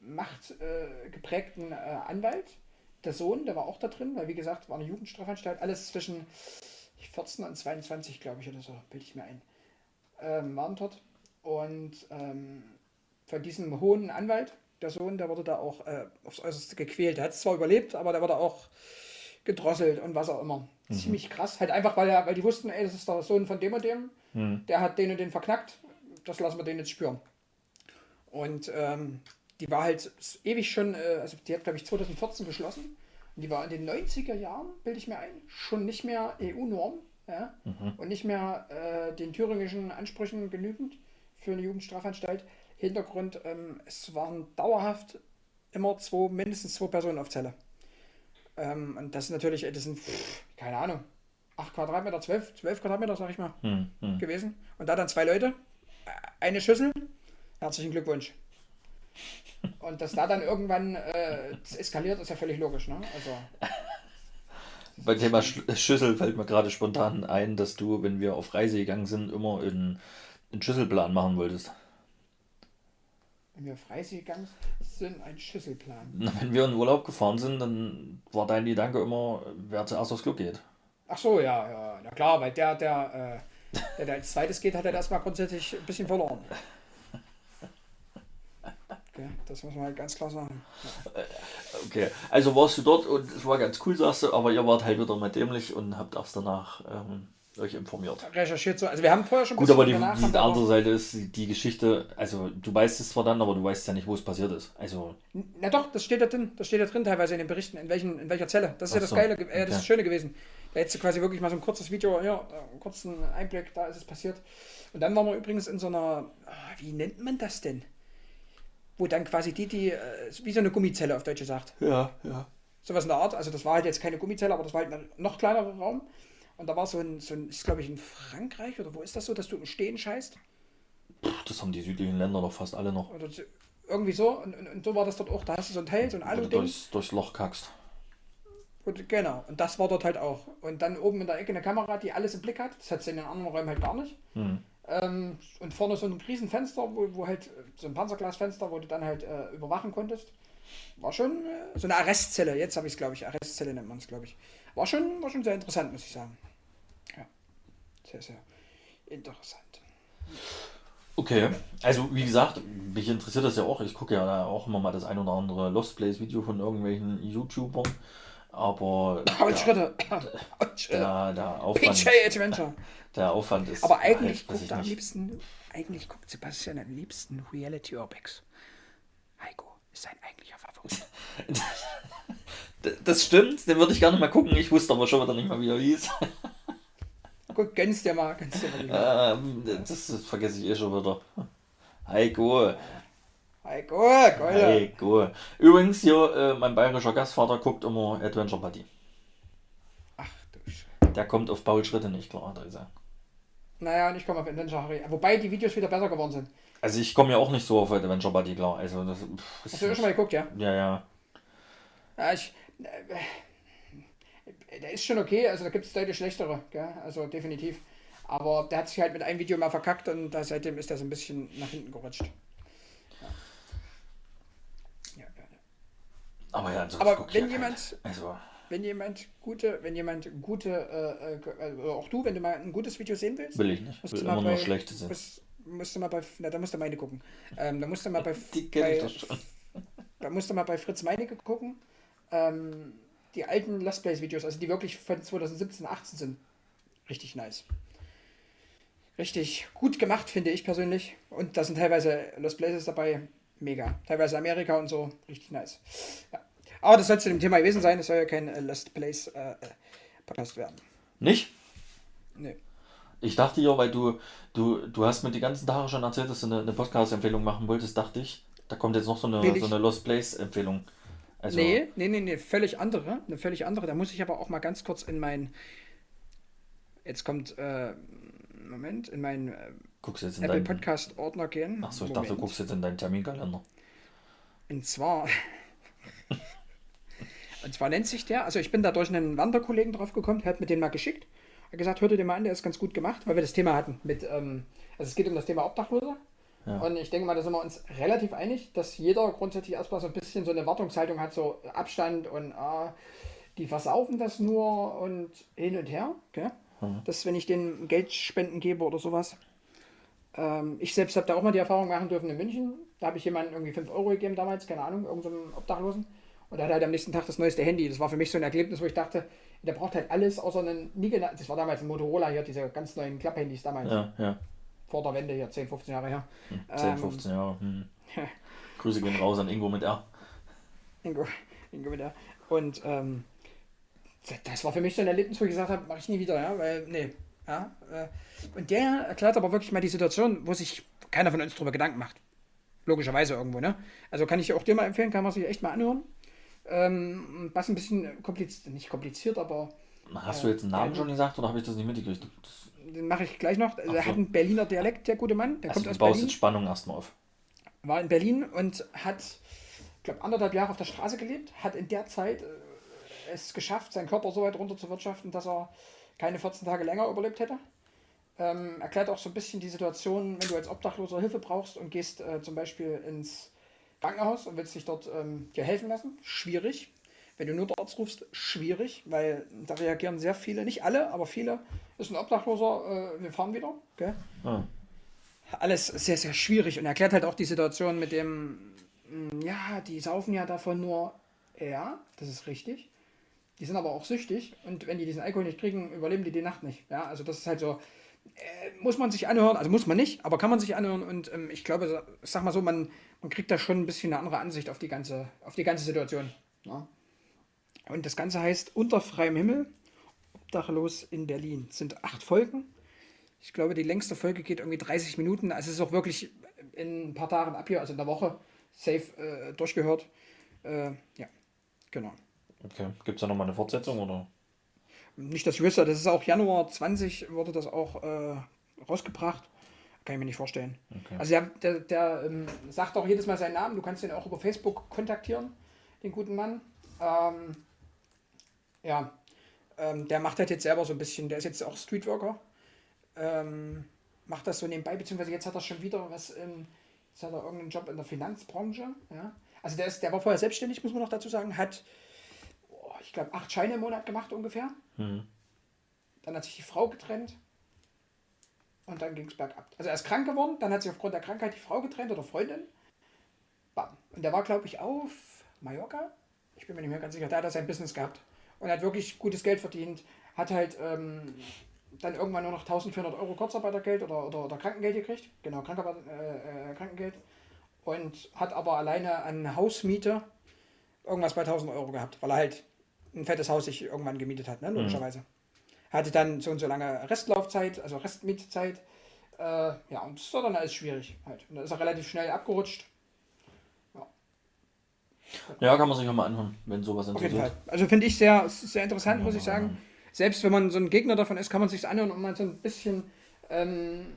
machtgeprägten äh, geprägten, Anwalt, der Sohn, der war auch da drin, weil wie gesagt, war eine Jugendstrafanstalt, alles zwischen 14 und 22, glaube ich, oder so, bilde ich mir ein, ähm, waren dort. Und ähm, von diesem hohen Anwalt, der Sohn, der wurde da auch äh, aufs Äußerste gequält. Der hat es zwar überlebt, aber der wurde auch gedrosselt und was auch immer. Ziemlich krass. Halt einfach, weil, er, weil die wussten, ey, das ist der Sohn von dem und dem. Hm. Der hat den und den verknackt. Das lassen wir den jetzt spüren. Und ähm, die war halt ewig schon, äh, also die hat, glaube ich, 2014 geschlossen. Und die war in den 90er Jahren, bilde ich mir ein, schon nicht mehr EU-Norm. Ja? Und nicht mehr äh, den thüringischen Ansprüchen genügend für eine Jugendstrafanstalt. Hintergrund, ähm, es waren dauerhaft immer zwei, mindestens zwei Personen auf Zelle. Ähm, und das ist natürlich, das sind, keine Ahnung, 8 Quadratmeter, 12, 12 Quadratmeter, sag ich mal, Hm. Hm. gewesen. Und da dann zwei Leute, äh, eine Schüssel, herzlichen Glückwunsch. Und dass da dann irgendwann äh, es eskaliert, ist ja völlig logisch, ne? Also, Bei Thema Sch Schüssel fällt mir gerade spontan ein, dass du, wenn wir auf Reise gegangen sind, immer einen, einen Schüsselplan machen wolltest. wenn wir Freisee gegangen sind, ein Schüsselplan. Na, Wenn wir in Urlaub gefahren sind, dann war dein Gedanke immer, wer zuerst aufs Klo geht. Ach so, ja, ja, na klar, weil der, der, äh, der, der als zweites geht, hat er erstmal grundsätzlich ein bisschen verloren. Okay, das muss man halt ganz klar sagen. Okay, also warst du dort und es war ganz cool, sagst du, aber ihr wart halt wieder mal dämlich und habt erst danach ähm, euch informiert. Recherchiert so. Also wir haben vorher schon Gut, aber die, die andere Seite ist, die- Geschichte, also du weißt es zwar dann, aber du weißt ja nicht, wo es passiert ist. Also, Na doch, das steht da drin. Das steht da drin teilweise in den Berichten, in, welchen, in welcher Zelle. Das ist ja Ach das so, Geile, ge- äh, das ist okay. das Schöne gewesen. Da hättest du quasi wirklich mal so ein kurzes Video, ja, einen kurzen Einblick, da ist es passiert. Und dann waren wir übrigens in so einer, ah, wie nennt man das denn? Wo dann quasi die, die, äh, wie so eine Gummizelle auf Deutsch gesagt. ja, ja. Sowas in der Art. Also das war halt jetzt keine Gummizelle, aber das war halt ein noch kleinerer Raum. Und da war so ein, so ein ist glaube ich in Frankreich oder wo ist das so, dass du im Stehen scheißt? Das haben die südlichen Länder doch fast alle noch. Oder irgendwie so. Und, und, und so war das dort auch. Da hast du so ein Teil, so ein du Alu-Ding. durchs, durchs Loch kackst. Und, genau, und das war dort halt auch. Und dann oben in der Ecke eine Kamera, die alles im Blick hat. Das hat sie in den anderen Räumen halt gar nicht. Hm. Ähm, und vorne so ein riesen Fenster, wo, wo halt äh, so ein Panzerglasfenster, wo du dann halt äh, überwachen konntest. War schon äh, so eine Arrestzelle. Jetzt habe ich es, glaube ich. Arrestzelle nennt man es, glaube ich. War schon, war schon sehr interessant, muss ich sagen. Ja. Sehr, sehr interessant. Okay, also wie gesagt, mich interessiert das ja auch. Ich gucke ja da auch immer mal das ein oder andere Lost Place Video von irgendwelchen YouTubern. Aber Und der, Schritte. Und Schritte. der, der, Aufwand, PJ Adventure. Der Aufwand ist. Aber eigentlich halt, guckt am liebsten, eigentlich guckt Sebastian am liebsten Reality Urbex. Heiko. ist sein eigentlicher Favorit. das stimmt, den würde ich gerne mal gucken. Ich wusste aber schon wieder nicht mal, wie er hieß. Guck, gönn's dir mal. Gönn's dir mal ähm, das, das, vergesse ich eh schon wieder. Heiko. Heiko, Keule. Heiko. Übrigens hier, äh, mein bayerischer Gastvater guckt immer Adventure Buddy. Ach du Scheiße. Der kommt auf Paul Schritte nicht klar, hat er gesagt. Naja, und ich komme auf Adventure Harry. Wobei die Videos wieder besser geworden sind. Also ich komme ja auch nicht so auf Adventure Buddy klar. Also das, pff, Hast du ja schon mal geguckt, ja? Ja, ja. Ja, ich. Äh, der ist schon okay, also da gibt es deutlich schlechtere, gell? also definitiv. Aber der hat sich halt mit einem Video mal verkackt und da, seitdem ist er so ein bisschen nach hinten gerutscht. Ja. Ja, ja, Aber ja, Aber wenn ja jemand, keine. Also, wenn jemand gute, wenn jemand gute, äh, äh, auch du, wenn du mal ein gutes Video sehen willst, will ich nicht. musst Will du mal immer nur bei- schlechte sehen. musst, musst du mal bei, na, da musst du meine gucken. Ähm, da musst du mal bei, Die kenn ich bei, doch schon. da musst du mal bei Fritz Meinecke gucken. Ähm, die alten Lost Place Videos, also die wirklich von 2017, 18 sind. Richtig nice. Richtig gut gemacht, finde ich persönlich. Und da sind teilweise Lost Places dabei. Mega. Teilweise Amerika und so. Richtig nice. Ja. Aber das soll zu dem Thema gewesen sein. Es soll ja kein äh, Lost Place äh, äh, Podcast werden. Nicht? Nee. Ich dachte ja, weil du, du, du hast mir die ganzen Tage schon erzählt, dass du eine, eine Podcast-Empfehlung machen wolltest, dachte ich, da kommt jetzt noch so eine, so eine Lost Place-Empfehlung. Also, nee, nee, nee, nee, völlig andere. Eine völlig andere. Da muss ich aber auch mal ganz kurz in mein. Jetzt kommt. Äh, Moment, in meinen äh, guckst jetzt in Apple deinen. Podcast Ordner gehen. Achso, ich dachte, du Moment. guckst jetzt in deinen Terminkalender. Und zwar. und zwar nennt sich der, also ich bin da durch einen Wanderkollegen drauf gekommen, der hat mir den mal geschickt. Hat gesagt, hör dir den mal an, der ist ganz gut gemacht, weil wir das Thema hatten mit, ähm, also es geht um das Thema Obdachlose. Ja. Und ich denke mal, da sind wir uns relativ einig, dass jeder grundsätzlich erstmal so ein bisschen so eine Wartungshaltung hat, so Abstand und ah, die versaufen das nur und hin und her. Gell? Mhm. Das, wenn ich denen Geld spenden gebe oder sowas. Ähm, ich selbst habe da auch mal die Erfahrung machen dürfen in München. Da habe ich jemandem irgendwie 5 Euro gegeben damals, keine Ahnung, irgendeinem Obdachlosen. Und der hat halt am nächsten Tag das neueste Handy. Das war für mich so ein Erlebnis, wo ich dachte, der braucht halt alles außer einen nie gena- Das war damals ein Motorola hier, diese ganz neuen Klapphandys damals. Ja, ja. Vor der Wende hier, 10, 15 Jahre her. 10, Ähm, 15 Jahre. Hm. Grüße gehen raus an Ingo mit R. Ingo, Ingo wieder. Und ähm, das- das war für mich so ein Erlebnis, wo ich gesagt habe, mache ich nie wieder, ja, weil, nee. Ja, äh, und der erklärt aber wirklich mal die Situation, wo sich keiner von uns drüber Gedanken macht. Logischerweise irgendwo, ne? Also kann ich auch dir mal empfehlen, kann man sich echt mal anhören. Ähm, was ein bisschen kompliziert, nicht kompliziert, aber Hast du jetzt einen Namen ja. schon gesagt oder habe ich das nicht mitgekriegt? Das, den mache ich gleich noch. Also, Ach er so. hat einen Berliner Dialekt, der gute Mann. Der also kommt du aus baust Berlin. jetzt Spannung erstmal auf. war in Berlin und hat, ich glaube, anderthalb Jahre auf der Straße gelebt, hat in der Zeit äh, es geschafft, seinen Körper so weit runter zu wirtschaften, dass er keine 14 Tage länger überlebt hätte. Ähm, erklärt auch so ein bisschen die Situation, wenn du als Obdachloser Hilfe brauchst und gehst äh, zum Beispiel ins Krankenhaus und willst dich dort ähm, dir helfen lassen. Schwierig. Wenn du nur den Arzt rufst, schwierig, weil da reagieren sehr viele, nicht alle, aber viele. Ist ein Obdachloser, äh, wir fahren wieder. Gell? Ah, alles sehr, sehr schwierig und erklärt halt auch die Situation mit dem, mm, ja, die saufen ja davon nur, ja, das ist richtig. Die sind aber auch süchtig und wenn die diesen Alkohol nicht kriegen, überleben die die Nacht nicht. Ja, also das ist halt so, muss man sich anhören, also muss man nicht, aber kann man sich anhören und ähm, ich glaube, ich sag mal so, man, man kriegt da schon ein bisschen eine andere Ansicht auf die ganze, auf die ganze Situation. Ja. Und das Ganze heißt Unter freiem Himmel, Obdachlos in Berlin. Es sind acht Folgen. Ich glaube, die längste Folge geht irgendwie 30 Minuten. Also es ist auch wirklich in ein paar Tagen ab hier, also in der Woche, safe äh, durchgehört. Äh, ja, genau. okay. Gibt es da nochmal eine Fortsetzung oder? Nicht, ich wüsste, das ist auch Januar 20 wurde das auch äh, rausgebracht. Kann ich mir nicht vorstellen. Okay. Also der, der, der ähm, sagt auch jedes Mal seinen Namen. Du kannst ihn auch über Facebook kontaktieren, den guten Mann. Ähm, ja, ähm, der macht halt jetzt selber so ein bisschen, der ist jetzt auch Streetworker. Ähm, macht das so nebenbei, beziehungsweise jetzt hat er schon wieder was in, jetzt hat er irgendeinen Job in der Finanzbranche. Ja. Also der, ist, der war vorher selbstständig, muss man noch dazu sagen, hat, ich glaube, acht Scheine im Monat gemacht ungefähr. Hm. Dann hat sich die Frau getrennt. Und dann ging es bergab. Also er ist krank geworden, dann hat sich aufgrund der Krankheit die Frau getrennt oder Freundin. Bam. Und der war, glaube ich, auf Mallorca. Ich bin mir nicht mehr ganz sicher. Da hat er sein Business gehabt. Und hat wirklich gutes Geld verdient. Hat halt ähm, dann irgendwann nur noch 1400 Euro Kurzarbeitergeld oder, oder, oder Krankengeld gekriegt. Genau, Krankarbeit, äh, äh, Krankengeld. und hat aber alleine an Hausmiete irgendwas bei 1000 Euro gehabt, weil er halt ein fettes Haus sich irgendwann gemietet hat, ne, logischerweise. Hatte dann so und so lange Restlaufzeit, also Restmietzeit. Äh, ja, und war dann alles schwierig halt. Und da ist er relativ schnell abgerutscht. Ja, kann man sich auch mal anhören, wenn sowas Auf jeden interessiert. Fall. Also finde ich sehr, sehr interessant, Ja, muss ich ja, sagen. Selbst wenn man so ein Gegner davon ist, kann man sich anhören und mal so ein bisschen ähm,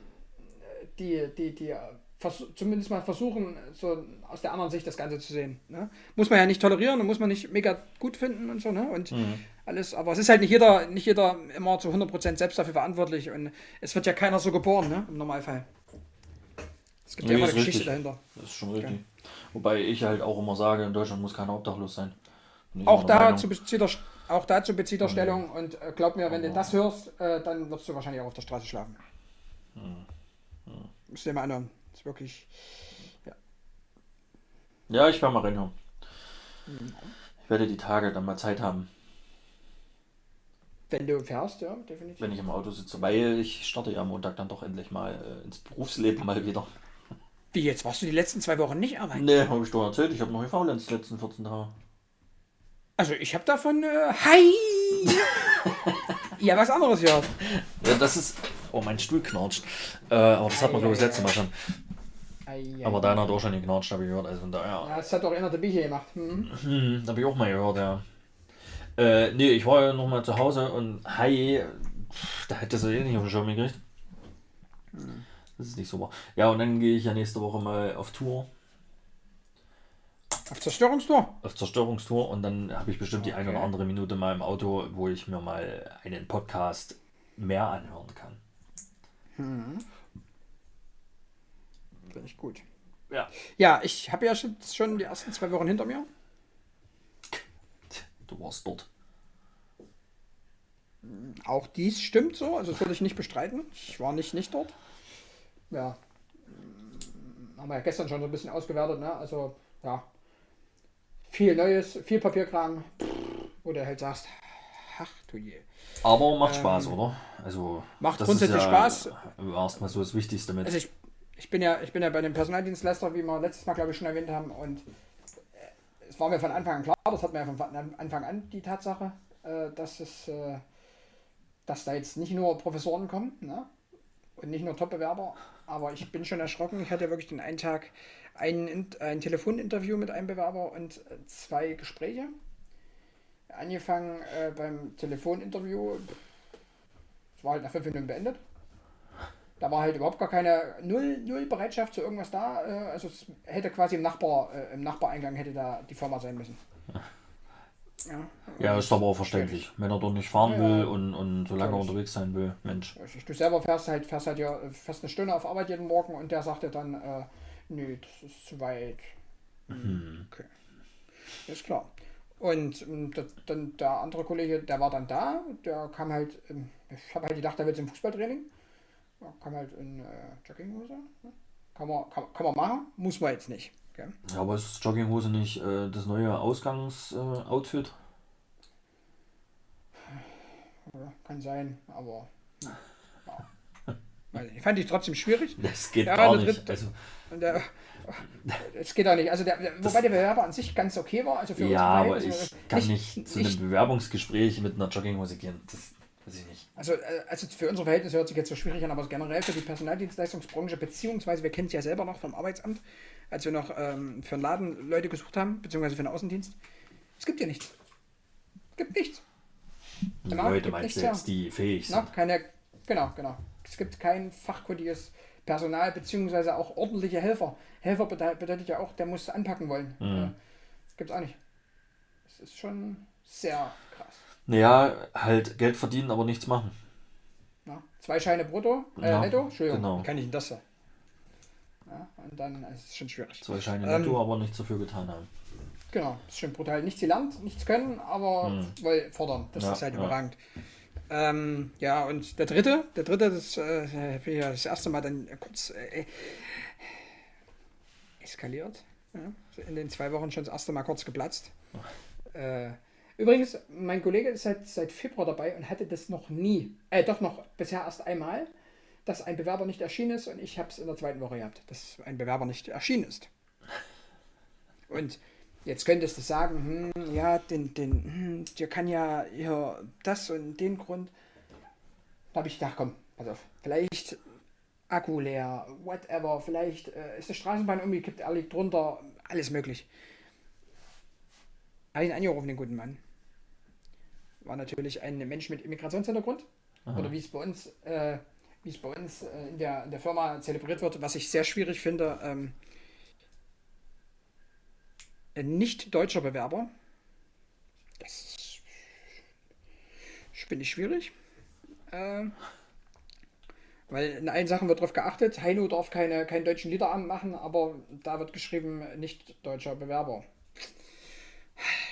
die, die, die, vers zumindest mal versuchen, so aus der anderen Sicht das Ganze zu sehen. Ne? Muss man ja nicht tolerieren und muss man nicht mega gut finden und so, ne? Und Mhm. alles, aber es ist halt nicht jeder, nicht jeder immer zu 100% selbst dafür verantwortlich und es wird ja keiner so geboren, ne? Im Normalfall. Es gibt ja Nee, immer ist eine Geschichte richtig. dahinter. Das ist schon richtig. Wobei ich halt auch immer sage, in Deutschland muss keiner obdachlos sein. Auch immer dazu bezieht er, auch dazu bezieht er Stellung und äh, glaub mir, wenn du das hörst, äh, dann wirst du wahrscheinlich auch auf der Straße schlafen. Musst du dir mal anhören. Ist wirklich. Ja, ich werde mal reinhören. Ich werde die Tage dann mal Zeit haben, Wenn du fährst, ja, definitiv. wenn ich im Auto sitze, weil ich starte ja am Montag dann doch endlich mal äh, ins Berufsleben mal wieder. Wie jetzt? Warst du die letzten zwei Wochen nicht arbeiten? Ne, habe ich doch erzählt, ich habe noch gefaulenzt die letzten 14 Tage. Also ich habe davon. Äh, hi! ja, was anderes gehört. Ja, das ist. Oh, mein Stuhl knatscht. Äh, aber das hat man, glaube ich, das letzte Mal schon. Aber deiner hat auch schon geknatscht, habe ich gehört. Also von daher. Ja, das hat doch einer der Bücher gemacht. Hm. Hm, habe ich auch mal gehört, ja. Äh, nee, ich war ja noch mal zu Hause und hi, pff, da hätte sie eh nicht auf den Schirm gekriegt. Das ist nicht super. Ja, und dann gehe ich ja nächste Woche mal auf Tour, Auf Zerstörungstour. auf Zerstörungstour und dann habe ich bestimmt die eine Okay. oder andere Minute mal im Auto, wo ich mir mal einen Podcast mehr anhören kann. Finde ich gut. Ja. Ja, ich habe ja schon, die ersten zwei Wochen hinter mir. Du warst dort. Auch dies stimmt so, also das würde ich nicht bestreiten. Ich war nicht, nicht dort. Ja. Hm, Haben wir ja gestern schon so ein bisschen ausgewertet, ne? Also, ja. Viel Neues, viel Papierkram, wo du halt sagst, ach du je. Aber macht Spaß, oder? Also Ähm, macht das grundsätzlich ja Spaß. Erstmal so das Wichtigste mit. Also ich, ich bin ja, ich bin ja bei dem Personaldienstleister, wie wir letztes Mal, glaube ich, schon erwähnt haben. Und äh, es war mir von Anfang an klar, das hat mir ja von Anfang an die Tatsache, äh, dass es, äh, dass da jetzt nicht nur Professoren kommen, ne? Und nicht nur Top-Bewerber. Aber ich bin schon erschrocken. Ich hatte wirklich den einen Tag ein, In- ein Telefoninterview mit einem Bewerber und zwei Gespräche. Angefangen beim Telefoninterview, es war halt nach fünf Minuten beendet. Da war halt überhaupt gar keine Null, Null Bereitschaft zu irgendwas da. äh, Also es hätte quasi im Nachbar, äh, im Nachbareingang hätte da die Firma sein müssen. Ja, ja, ist aber auch verständlich. Wenn er dort nicht fahren Ja, will und, und so lange Natürlich. unterwegs sein will, Mensch. Du selber fährst halt, fährst halt ja fast eine Stunde auf Arbeit jeden Morgen und der sagte dann, äh, nö, das ist zu weit. Hm. Okay. Ist klar. Und ähm, da- dann der andere Kollege, der war dann da, der kam halt, ähm, ich habe halt gedacht, der will zum Fußballtraining. Ja, kam halt in äh, Jogginghose. ne? Kann man, kann, kann man machen, muss man jetzt nicht. Okay? Ja, aber ist Jogginghose nicht äh, das neue Ausgangsoutfit? Äh? Ja, kann sein, aber ja. Weiß nicht. fand ich trotzdem schwierig. das geht Ja, gar nicht. dritte- Also, der, es geht auch nicht. Also der, wobei der Bewerber an sich ganz okay war. Also für ja, aber ich kann nicht, zu einem Bewerbungsgespräch mit einer Jogginghose gehen. Das weiß ich nicht. Also, äh, also für unsere Verhältnisse hört sich jetzt so schwierig an, aber generell für die Personaldienstleistungsbranche, beziehungsweise wir kennen es ja selber noch vom Arbeitsamt, als wir noch ähm, für einen Laden Leute gesucht haben, beziehungsweise für den Außendienst. Es gibt ja nichts. Es gibt nichts. Die Genau, Leute gibt meinst du jetzt, die fähig sind. keine, genau, genau. Es gibt kein fachkundiges Personal, beziehungsweise auch ordentliche Helfer. Helfer bedeutet, ja auch, der muss anpacken wollen. Mhm. Äh, Gibt es auch nicht. Das ist schon sehr. Naja, halt Geld verdienen, aber nichts machen. Ja, zwei Scheine brutto, äh, Ja, netto, Entschuldigung, genau. kann ich denn das so? Ja, und dann äh, ist es schon schwierig. Zwei Scheine Ähm, netto, aber nichts dafür getan haben. Genau, ist schon brutal. Nichts gelernt, nichts können, aber Hm. wollen fordern. Das Ja, ist halt ja. überragend. Ähm, ja, und der dritte, der dritte, das äh, bin ja das erste Mal dann kurz äh, eskaliert. Ja, in den zwei Wochen schon das erste Mal kurz geplatzt. Äh, übrigens, mein Kollege ist seit, seit Februar dabei und hatte das noch nie, äh, doch noch bisher erst einmal, dass ein Bewerber nicht erschienen ist und ich habe es in der zweiten Woche gehabt, dass ein Bewerber nicht erschienen ist. Und jetzt könntest du sagen, hm, ja, den, den, hm, dir kann ja hier das und den Grund. Da habe ich gedacht, komm, pass auf, vielleicht Akku leer, whatever, vielleicht äh, ist die Straßenbahn umgekippt, er liegt drunter, alles möglich. Habe ihn angerufen, den guten Mann. War natürlich ein Mensch mit Immigrationshintergrund. Aha. Oder wie es bei uns, äh, wie es bei uns äh, in, der, in der Firma zelebriert wird, was ich sehr schwierig finde. Ähm, ein nicht deutscher Bewerber. Das finde ich schwierig. Äh, weil in allen Sachen wird darauf geachtet, Heino darf keine, keinen deutschen Liederamt machen, aber da wird geschrieben, nicht deutscher Bewerber.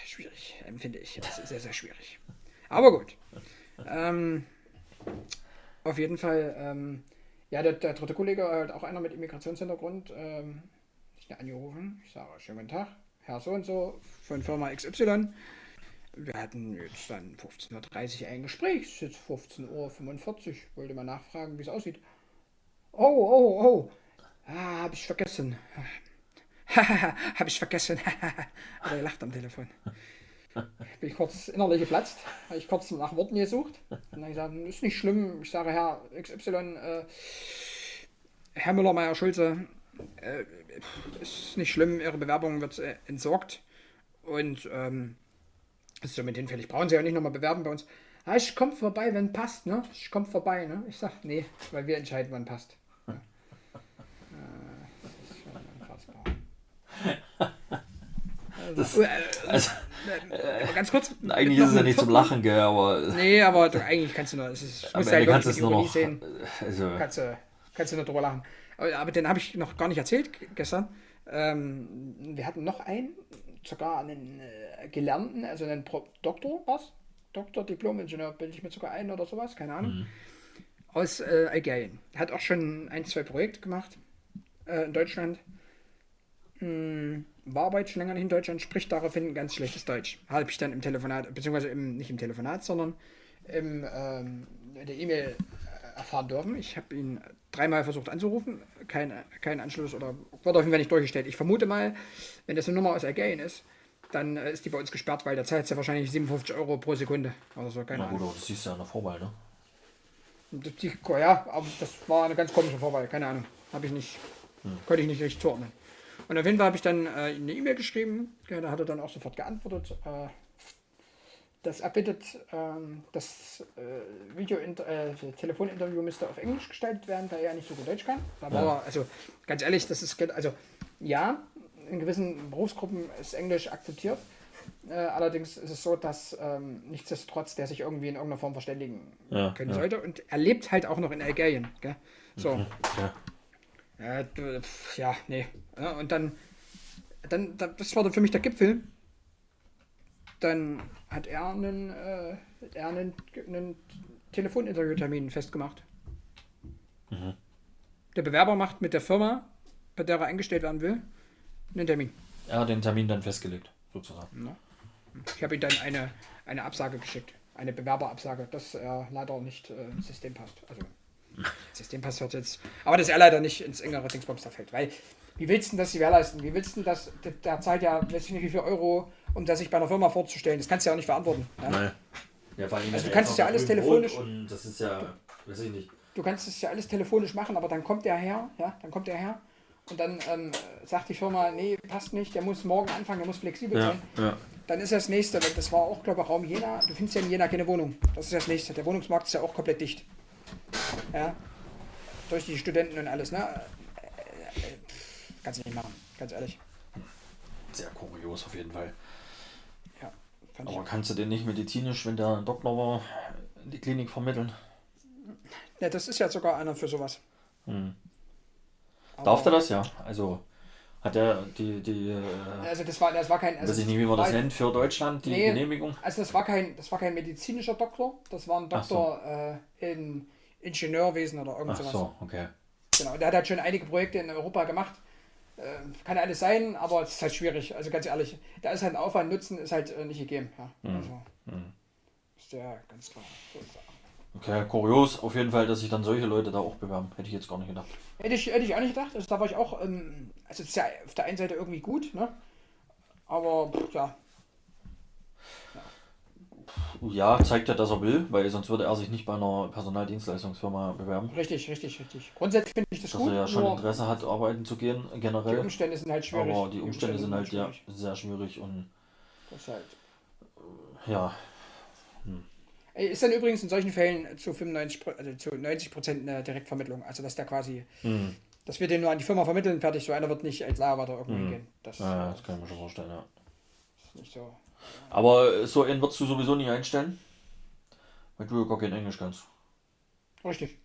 Schwierig, empfinde ich. Das ist sehr, sehr schwierig. Aber gut. Ähm, auf jeden Fall, ähm, ja, der, der, dritte Kollege, halt auch einer mit Immigrationshintergrund, ähm, ich angerufen. Ich sage, schönen guten Tag, Herr so und so von Firma XY. Wir hatten jetzt dann 15.30 Uhr ein Gespräch, es ist jetzt 15.45 Uhr. Wollte mal nachfragen, wie es aussieht. Oh, oh, oh. Ah, hab ich vergessen. hab ich vergessen. Aber er lacht am Telefon. Bin ich kurz innerlich geplatzt, habe ich kurz nach Worten gesucht. Und dann gesagt, ist nicht schlimm. Ich sage, Herr XY, äh, Herr Müller, Meier, Schulze, äh, ist nicht schlimm, Ihre Bewerbung wird äh, entsorgt. Und ähm, ist somit hinfällig. Brauchen Sie ja nicht nochmal bewerben bei uns. Ah, ich komme vorbei, wenn passt, ne? Ich komme vorbei, ne? Ich sag, nee, weil wir entscheiden, wann passt. Ja. Äh, das ist schon unfassbar. Das, also, äh, ganz kurz. Eigentlich ist es ja nicht zum Lachen, gell, aber. Nee, aber du, eigentlich kannst du nur. Es ist, musst halt kannst es nur noch. Sehen. Also. Kannst, du, kannst du nur drüber lachen. Aber, aber den habe ich noch gar nicht erzählt gestern. Ähm, wir hatten noch einen, sogar einen äh, Gelernten, also einen Pro Doktor, was? Doktor, Diplom-Ingenieur, bilde ich mir sogar ein oder sowas, keine Ahnung. Mhm. Aus äh, Algerien. Hat auch schon ein, zwei Projekte gemacht äh, in Deutschland. Hm, war aber jetzt schon länger nicht in Deutschland, spricht daraufhin ganz schlechtes Deutsch. Habe ich dann im Telefonat, beziehungsweise im, nicht im Telefonat, sondern im, ähm, in der E-Mail äh, erfahren dürfen. Ich habe ihn dreimal versucht anzurufen, kein, kein Anschluss oder wurde auf jeden Fall nicht durchgestellt. Ich vermute mal, wenn das eine Nummer aus Algerien ist, dann äh, ist die bei uns gesperrt, weil da zahlt ja wahrscheinlich 57 Euro pro Sekunde oder so. Keine Na gut, aber das siehst du ja an der Vorwahl, ne? Die, ja, aber das war eine ganz komische Vorwahl, keine Ahnung. Habe ich nicht, hm. konnte ich nicht richtig zuordnen. Und auf jeden Fall habe ich dann äh, eine E-Mail geschrieben, ja, da hat er dann auch sofort geantwortet. Äh, das erbittet, ähm, das äh, Video äh, Telefoninterview müsste auf Englisch gestaltet werden, da er ja nicht so gut Deutsch kann. Da ja. also ganz ehrlich, das ist also ja, in gewissen Berufsgruppen ist Englisch akzeptiert. Äh, allerdings ist es so, dass ähm, nichtsdestotrotz der sich irgendwie in irgendeiner Form verständigen ja, können ja. sollte. Und er lebt halt auch noch in Algerien. Gell? So. Mhm, ja. Ja, ja, nee. Ja, und dann, dann, das war dann für mich der Gipfel. Dann hat er einen, äh, er einen, einen Telefoninterviewtermin festgemacht. Mhm. Der Bewerber macht mit der Firma, bei der er eingestellt werden will, einen Termin. Er hat den Termin dann festgelegt, sozusagen. Ja. Ich habe ihm dann eine, eine Absage geschickt. Eine Bewerberabsage, dass er leider nicht äh, ins System passt. Also System passt jetzt. Aber dass er leider nicht ins engere Dingsbums da fällt. Weil, wie willst du das gewährleisten? Wie willst du das? Der, der zahlt ja, weiß ich nicht, wie viel Euro, um das sich bei einer Firma vorzustellen. Das kannst du ja auch nicht verantworten. Ja? Nein. Ja, also, du kannst es ja alles telefonisch. Und das ist ja, weiß ich nicht. Du kannst es ja alles telefonisch machen, aber dann kommt der her, ja, dann kommt der her und dann ähm, sagt die Firma, nee, passt nicht, der muss morgen anfangen, der muss flexibel ja, sein. Ja. Dann ist das nächste, das war auch, glaube ich, Raum Jena. Du findest ja in Jena keine Wohnung. Das ist das nächste. Der Wohnungsmarkt ist ja auch komplett dicht. Ja. Durch die Studenten und alles, ne? Kannst du nicht machen, ganz ehrlich. Sehr kurios auf jeden Fall. Ja, fand Aber ich. kannst du den nicht medizinisch, wenn der Doktor war, in die Klinik vermitteln? Ja, das ist ja sogar einer für sowas. Hm. Darf der das ja? Also hat er die, die äh, also das war das war kein also weiß ich nicht wie man das nennt für Deutschland die nee, Genehmigung also das war kein das war kein medizinischer Doktor das war ein Doktor so. äh, in Ingenieurwesen oder irgendwas. Ach so, okay. Genau, der hat halt schon einige Projekte in Europa gemacht. Äh, kann alles sein, aber es ist halt schwierig. Also ganz ehrlich, da ist halt ein Aufwand, Nutzen ist halt äh, nicht gegeben. Ja. Mhm. Also, mhm. Ist ja ganz klar. So Okay, kurios auf jeden Fall, dass sich dann solche Leute da auch bewerben. Hätte ich jetzt gar nicht gedacht. Hätte ich, hätte ich auch nicht gedacht. Also, da war ich auch, ähm, also es ist ja auf der einen Seite irgendwie gut, ne? Aber ja, Ja, zeigt ja, dass er will, weil sonst würde er sich nicht bei einer Personaldienstleistungsfirma bewerben. richtig, richtig, richtig. Grundsätzlich finde ich das Dass gut. er ja schon Interesse hat, arbeiten zu gehen, die generell. Umstände sind halt schwierig. Aber die Umstände sind halt ja schwierig. sehr schwierig und Das ist halt. ja, Ey, Ist dann übrigens in solchen Fällen zu 95, Pro- also zu 90 Prozent eine Direktvermittlung. Also dass der quasi, hm, dass wir den nur an die Firma vermitteln, fertig. So einer wird nicht als Lagerwärter irgendwo Hm. hingehen. Das ja, äh, das kann ich mir schon vorstellen, ja. ist nicht so. Aber so einen würdest du sowieso nicht einstellen, weil du ja gar kein Englisch kannst. Richtig.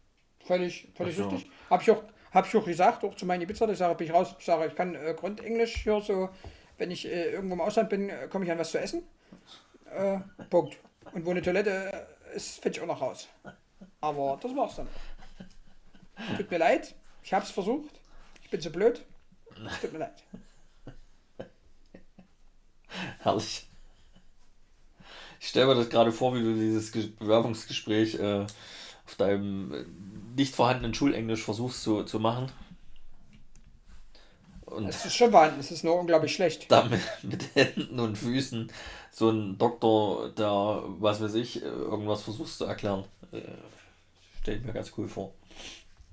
Völlig, völlig Ach so. richtig. Habe ich, auch, hab ich auch gesagt, auch zu meinen Ibiza, ich sage, bin ich raus, ich sage, ich kann äh, Grundenglisch hier so, wenn ich äh, irgendwo im Ausland bin, äh, komme ich an was zu essen. Äh, Punkt. Und wo eine Toilette äh, ist, finde ich auch noch raus. Aber das war's dann. Tut mir leid, ich habe es versucht. Ich bin zu blöd. Tut mir leid. Herrlich. Ich stelle mir das gerade vor, wie du dieses Ge- Bewerbungsgespräch äh, auf deinem äh, nicht vorhandenen Schulenglisch versuchst zu, zu machen. Und Es ist schon vorhanden, es ist nur unglaublich schlecht. da mit, Händen und Füßen so ein Doktor, der, was weiß ich, äh, irgendwas versuchst zu erklären. Äh, stelle ich mir ganz cool vor.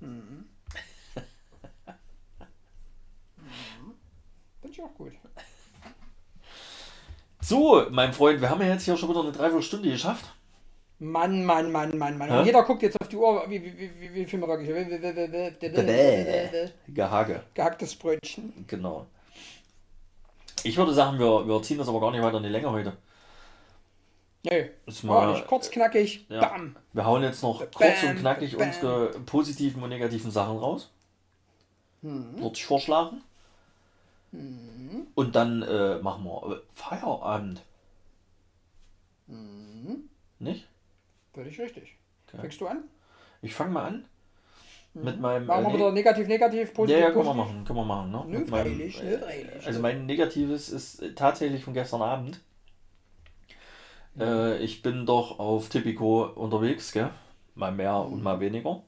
Finde ich auch gut. So, mein Freund, wir haben ja jetzt hier schon wieder eine Dreiviertelstunde geschafft. Mann, Mann, Mann, Mann, Mann. Hä? Und jeder guckt jetzt auf die Uhr, wie, wie, wie, wie, viel wir wirklich. Gehage. Gehacktes Brötchen. Genau. Ich würde sagen, wir, wir ziehen das aber gar nicht weiter in die Länge heute. Nee, Ist mal, nicht kurz, knackig. Ja. Bam. wir hauen jetzt noch kurz und Bam, knackig bam. unsere positiven und negativen Sachen raus. Hm. Würde ich vorschlagen. Und dann äh, machen wir äh, Feierabend. Hm. Nicht? Würde ich richtig. Okay. Fängst du an? Ich fange mal an. Mit meinem. Machen wir äh, wieder negativ, negativ, ja, positiv, ja, können wir machen. Können wir machen. Ne? Nö, meinem, freilich, äh, nö, freilich. Also mein Negatives ist äh, tatsächlich von gestern Abend. Äh, ich bin doch auf Tipico unterwegs, gell? Mal mehr und mal weniger.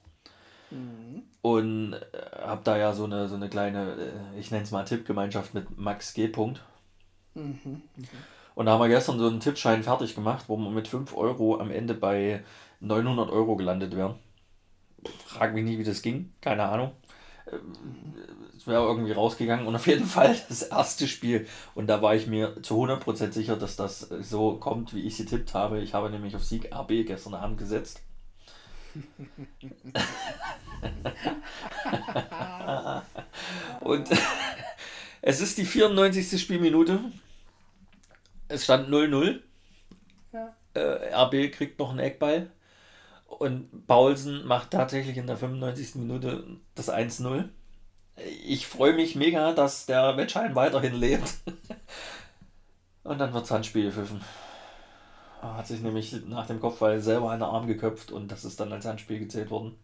Mhm. Und äh, habe da ja so eine, so eine kleine, äh, ich nenne es mal Tippgemeinschaft mit Max G. Punkt. Mhm. Und da haben wir gestern so einen Tippschein fertig gemacht, wo wir mit 5 Euro am Ende bei 900 Euro gelandet wären. Frag mich nicht, wie das ging, keine Ahnung. Ähm, Es wäre irgendwie rausgegangen und auf jeden Fall das erste Spiel. Und da war ich mir zu 100% sicher, dass das so kommt, wie ich sie tippt habe. Ich habe nämlich auf Sieg RB gestern Abend gesetzt. Und es ist die 94. Spielminute. Es stand 0-0. Ja. Äh, RB kriegt noch einen Eckball. Und Paulsen macht tatsächlich in der 95. Minute das 1-0. Ich freue mich mega, dass der Wettschein weiterhin lebt. Und dann wird es Handspiel gepfiffen. Hat sich nämlich nach dem Kopfball selber den Arm geköpft und das ist dann als Handspiel gezählt worden.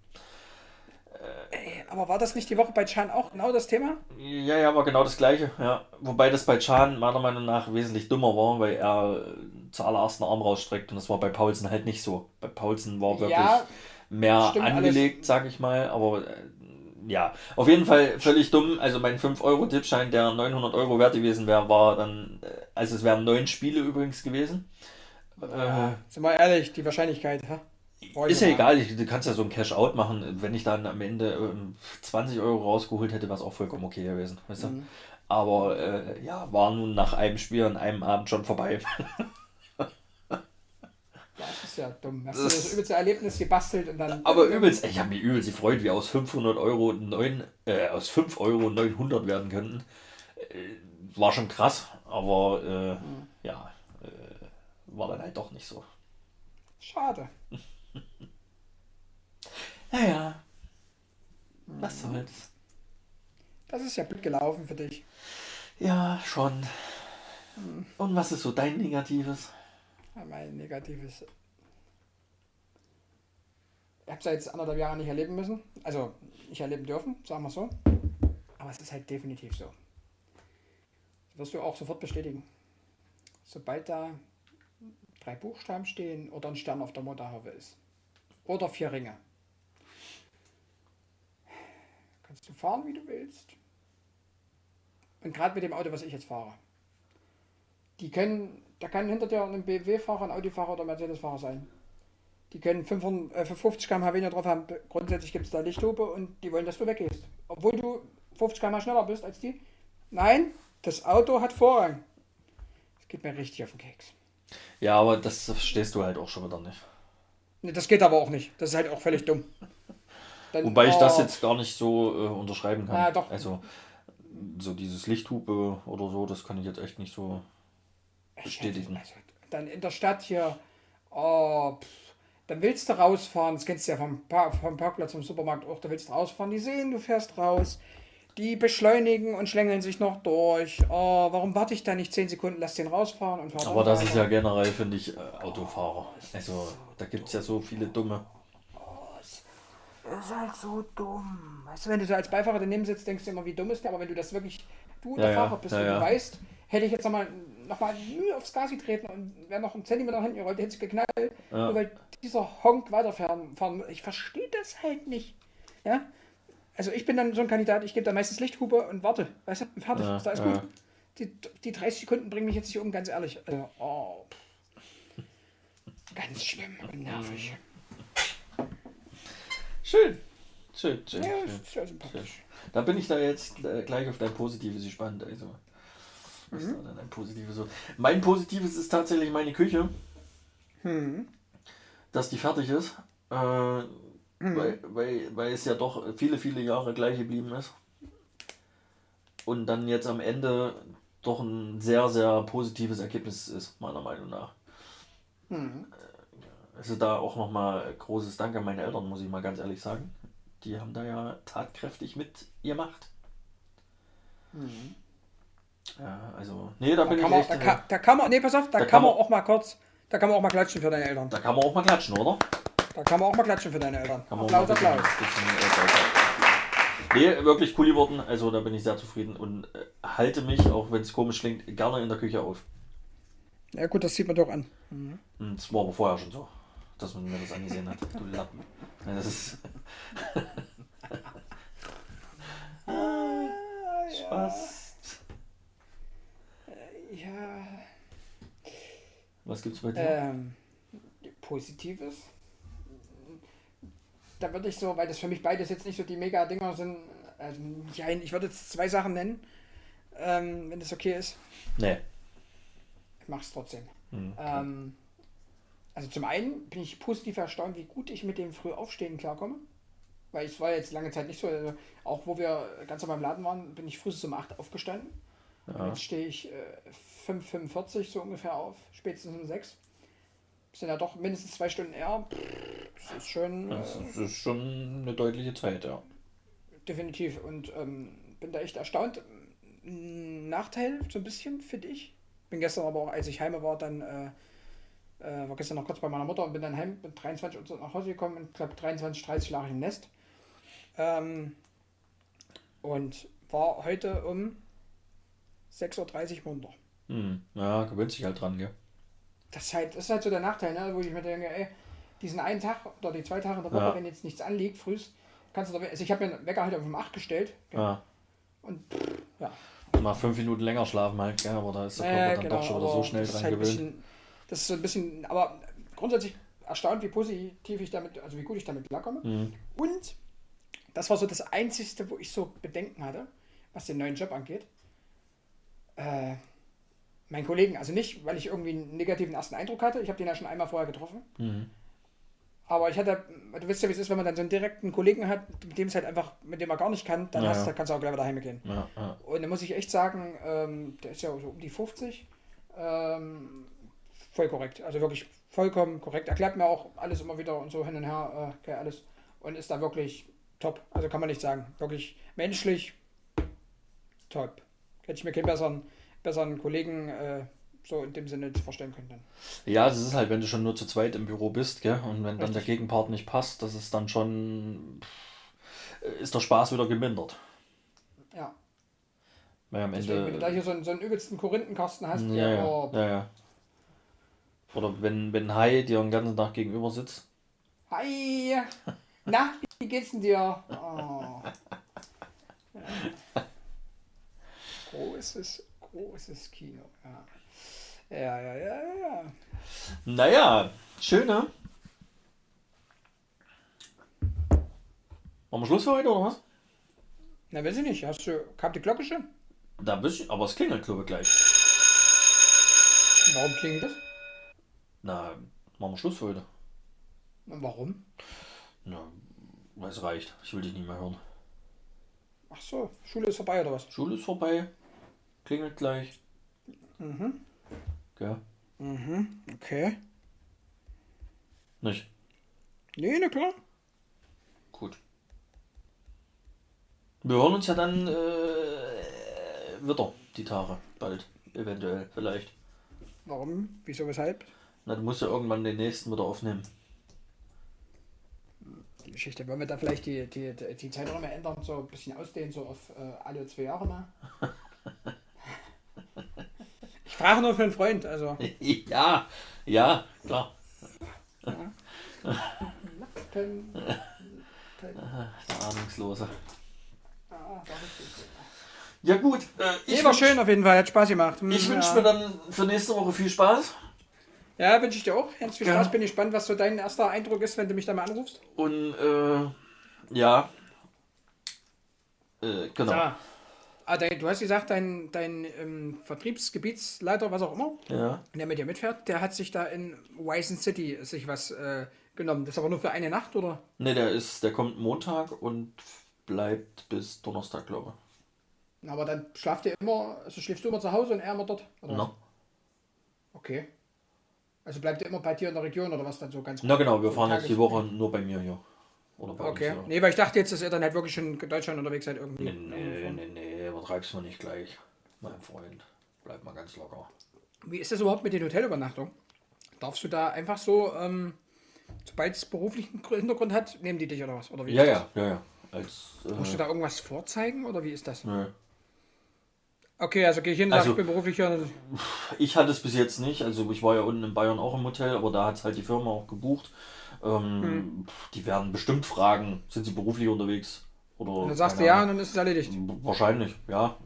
Ey, aber war das nicht die Woche bei Chan auch genau das Thema? Ja, ja, war genau das gleiche. Ja. Wobei das bei Chan meiner Meinung nach wesentlich dummer war, weil er äh, zuallererst einen Arm rausstreckt und das war bei Paulsen halt nicht so. Bei Paulsen war wirklich Ja, mehr stimmt angelegt, sag ich mal, aber äh, ja, auf jeden Fall völlig dumm. Also mein 5-Euro-Tippschein, der 900 Euro wert gewesen wäre, war dann, äh, also es wären neun Spiele übrigens gewesen. Äh, sind wir ehrlich, die Wahrscheinlichkeit? Brauch ich ist ja egal, ich, du kannst ja so ein Cash-Out machen. Wenn ich dann am Ende ähm, 20 Euro rausgeholt hätte, wäre es auch vollkommen okay gewesen. Weißt du? Mhm. Aber äh, ja, war nun nach einem Spiel an einem Abend schon vorbei. Das ist ja dumm. Hast du das übelste Erlebnis gebastelt und dann. Aber übelst, ich habe mich übelst gefreut, wie aus 500 Euro 9, äh, aus 5 Euro 900 werden könnten. Äh, war schon krass, aber äh, Mhm. ja, war dann halt doch nicht so. Schade. Naja, was soll's. Das ist ja blöd gelaufen für dich. Ja, schon. Und was ist so dein Negatives? Ja, Mein negatives. Ich habe es ja jetzt anderthalb Jahre nicht erleben müssen. Also nicht erleben dürfen, sagen wir so. Aber es ist halt definitiv so. Das wirst du auch sofort bestätigen. Sobald da drei Buchstaben stehen oder ein Stern auf der Motorhaube ist. Oder vier Ringe. Kannst du fahren, wie du willst. Und gerade mit dem Auto, was ich jetzt fahre. Die können, da kann hinter dir ein BMW-Fahrer, ein Audi-Fahrer oder Mercedes-Fahrer sein. Die können 500, äh, 50 km/h weniger drauf haben. Grundsätzlich gibt es da Lichthupe und die wollen, dass du weggehst. Obwohl du 50 km/h schneller bist als die. Nein, das Auto hat Vorrang. Das geht mir richtig auf den Keks. Ja, aber das verstehst du halt auch schon wieder nicht. Nee, das geht aber auch nicht. Das ist halt auch völlig dumm. Dann, Wobei ich das oh, jetzt gar nicht so äh, unterschreiben kann. Ja, doch. Also so dieses Lichthupe oder so, das kann ich jetzt echt nicht so bestätigen. Also, dann in der Stadt hier, oh, pff, dann willst du rausfahren, das kennst du ja vom, Par vom Parkplatz vom Supermarkt auch, da willst du rausfahren, die sehen, du fährst raus, die beschleunigen und schlängeln sich noch durch. Oh, warum warte ich da nicht 10 Sekunden, lass den rausfahren und fahr Aber das ist weiter. ja generell, finde ich, äh, Autofahrer. Also da gibt es ja so viele dumme. Das ist halt so dumm. Weißt du, wenn du so als Beifahrer daneben sitzt, denkst du immer, wie dumm ist der, aber wenn du das wirklich, du der Ja, Fahrer bist ja, und ja. du weißt, hätte ich jetzt nochmal noch mal Mühe aufs Gas getreten und wäre noch einen Zentimeter nach hinten gerollt, hätte es geknallt, Ja. nur weil dieser Honk weiterfahren fahren. Ich verstehe das halt nicht. Ja? Also ich bin dann so ein Kandidat, ich gebe da meistens Lichthupe und warte, weißt du, fertig, Ja, ist da alles ja. gut. Die, die 30 Sekunden bringen mich jetzt nicht um, ganz ehrlich. Also, oh. Ganz schlimm und nervig. Schön. Schön, schön. Ja, schön. ist sehr sympathisch. Da bin ich da jetzt äh, gleich auf dein Positives gespannt. Also, was ist da ein Positives so? Mein Positives ist tatsächlich meine Küche, Hm. dass die fertig ist. Äh, weil, weil, weil es ja doch viele, viele Jahre gleich geblieben ist. Und dann jetzt am Ende doch ein sehr, sehr positives Ergebnis ist, meiner Meinung nach. Hm. Also da auch nochmal großes Dank an meine Eltern, muss ich mal ganz ehrlich sagen. Die haben da ja tatkräftig mitgemacht. Ja, also, nee, da, Da bin kann, ich man, echt, da, äh, kann, da kann man, nee, pass auf, da, Da kann kann man man- auch mal kurz, da kann man auch mal klatschen für deine Eltern. da kann man auch mal klatschen, oder? Da kann man auch mal klatschen für deine Eltern. Kann Applaus, Applaus. äh. Nee, wirklich cool geworden. Also da bin ich sehr zufrieden und äh, halte mich, auch wenn es komisch klingt, gerne in der Küche auf. Ja gut, das sieht man doch an. Und das war aber vorher schon so, dass man mir das angesehen hat. Du Lappen. Ja, das ist Spaß. Ja, Was gibt's bei dir? ähm, Positives. Da würde ich so, weil das für mich beides jetzt nicht so die Mega-Dinger sind, also, ja, ich würde jetzt zwei Sachen nennen, ähm, wenn das okay ist. Nee. Ich mache es trotzdem. Hm. Ähm, also zum einen bin ich positiv erstaunt, wie gut ich mit dem Frühaufstehen klarkomme. Weil es war jetzt lange Zeit nicht so. Also auch wo wir ganz normal im Laden waren, bin ich früh um 8 aufgestanden. Ja. jetzt stehe ich äh, 5,45 so ungefähr auf, spätestens um 6. Sind ja doch mindestens zwei Stunden eher. Das ist schon äh, ist- das ist schon eine deutliche Zeit, ja. definitiv. Und ähm, bin da echt erstaunt. Nachteil, so ein bisschen, finde ich. Bin gestern aber auch, als ich heim war, dann äh, äh, war gestern noch kurz bei meiner Mutter und bin dann heim mit 23 Uhr nach Hause gekommen und glaube 23, 30 lag ich im Nest. Ähm, und war heute um 6.30 Uhr munter. Hm. Ja, gewöhnt sich halt dran, gell? Das ist halt, das ist halt so der Nachteil, ne? wo ich mir denke, ey, diesen einen Tag oder die zwei Tage in der Woche, Ja. wenn jetzt nichts anliegt, frühst, kannst du da, also ich habe mir den Wecker halt auf um 8 gestellt Ja. und ja, Mal fünf Minuten länger schlafen halt, gell? Aber da ist der Ja, Körper dann genau, doch schon wieder so schnell dran halt gewöhnt. bisschen- Das ist so ein bisschen, aber grundsätzlich erstaunt, wie positiv ich damit, also wie gut ich damit klarkomme. Mhm. Und das war so das Einzige, wo ich so Bedenken hatte, was den neuen Job angeht. Äh, mein Kollegen, also nicht, weil ich irgendwie einen negativen ersten Eindruck hatte, ich habe den ja schon einmal vorher getroffen. Mhm. Aber ich hatte, du weißt ja, wie es ist, wenn man dann so einen direkten Kollegen hat, mit dem es halt einfach, mit dem man gar nicht kann, dann Ja, hast, ja. kannst du auch gleich wieder heimgehen. Ja, ja. Und da muss ich echt sagen, ähm, der ist ja so um die 50. Ähm, voll korrekt. Also wirklich vollkommen korrekt. Erklärt mir auch alles immer wieder und so hin und her, äh, okay, alles. Und ist da wirklich top. Also kann man nicht sagen. Wirklich menschlich top. Hätte ich mir keinen besseren, besseren Kollegen äh, so in dem Sinne vorstellen können. Dann. Ja, das ist halt, wenn du schon nur zu zweit im Büro bist, gell? Und wenn dann der Richtig. Gegenpart nicht passt, das ist dann schon. Ist der Spaß wieder gemindert. Ja. Weil am Deswegen, wenn du da Ende. hier so einen, so einen übelsten Korinthenkasten hast, Ja, ja, oh, ja, ja. Oder wenn, wenn Hai dir den ganzen Tag gegenüber sitzt. Hi! Na, wie geht's denn dir? Oh. Ja. Großes, großes Kino. Ja. Ja, ja, ja, ja, ja. Naja, schön, ne? Machen wir Schluss für heute oder was? Na, weiß ich nicht. Hast du, kam die Glocke schon? Da bist du, aber es klingelt, glaube ich, gleich. Warum klingelt das? Na, machen wir Schluss für heute. Und warum? Na, weil es reicht. Ich will dich nicht mehr hören. Ach so, Schule ist vorbei oder was? Schule ist vorbei. Klingelt gleich. Mhm. Gell? Mhm, okay. Nicht? Nee, na klar. Gut. Wir hören uns ja dann äh, wieder die Tage. Bald. Eventuell. Vielleicht. Warum? Wieso, weshalb? Na, du musst ja irgendwann den nächsten wieder aufnehmen. Die Geschichte. Wollen wir da vielleicht die, die, die, die Zeit noch mal ändern, so ein bisschen ausdehnen, so auf äh, alle zwei Jahre mal? ich frage nur für einen Freund, also. ja, ja, klar. Können, Der Ahnungslose. ah, da richtig. Ja gut, äh, ich, war schön auf jeden Fall, hat Spaß gemacht. Hm, ich wünsche ja. mir dann für nächste Woche viel Spaß. Ja, wünsche ich dir auch. Ganz viel Ja. Spaß. Bin gespannt, was so dein erster Eindruck ist, wenn du mich da mal anrufst. Und äh, ja. Äh, genau. Ja. Ah, dein, du hast gesagt, dein, dein ähm, Vertriebsgebietsleiter, was auch immer, Ja. der mit dir mitfährt, der hat sich da in Wisen City sich was äh, genommen. Das ist aber nur für eine Nacht, oder? Ne, der ist, der kommt Montag und bleibt bis Donnerstag, glaube Aber dann schlaft ihr immer, also schläfst du immer zu Hause und er immer dort? ich. Oder? Na? Okay. Also bleibt ihr immer bei dir in der Region oder was dann so ganz Na genau, wir fahren jetzt die Woche nur bei mir hier. Oder bei Okay. uns. Ja. Nee, weil ich dachte jetzt, dass ihr dann halt wirklich schon in Deutschland unterwegs seid irgendwie. Nee, nee, nee, nee, übertreib's mal nicht gleich. Mein Freund. Bleib mal ganz locker. Wie ist das überhaupt mit den Hotelübernachtungen? Darfst du da einfach so, ähm, sobald es beruflichen Gr- Hintergrund hat, nehmen die dich oder was? Oder wie Ja, ja, ja, ja. Als, Musst du äh, da irgendwas vorzeigen oder wie ist das? nö. Okay, also gehe ich hin Also- ich bin beruflich hier. Ich hatte es bis jetzt nicht. Also ich war ja unten in Bayern auch im Hotel, aber da hat es halt die Firma auch gebucht. Ähm, Hm. Die werden bestimmt fragen, sind sie beruflich unterwegs? Oder Und dann sagst du ja und dann ist es erledigt. Wahrscheinlich, ja.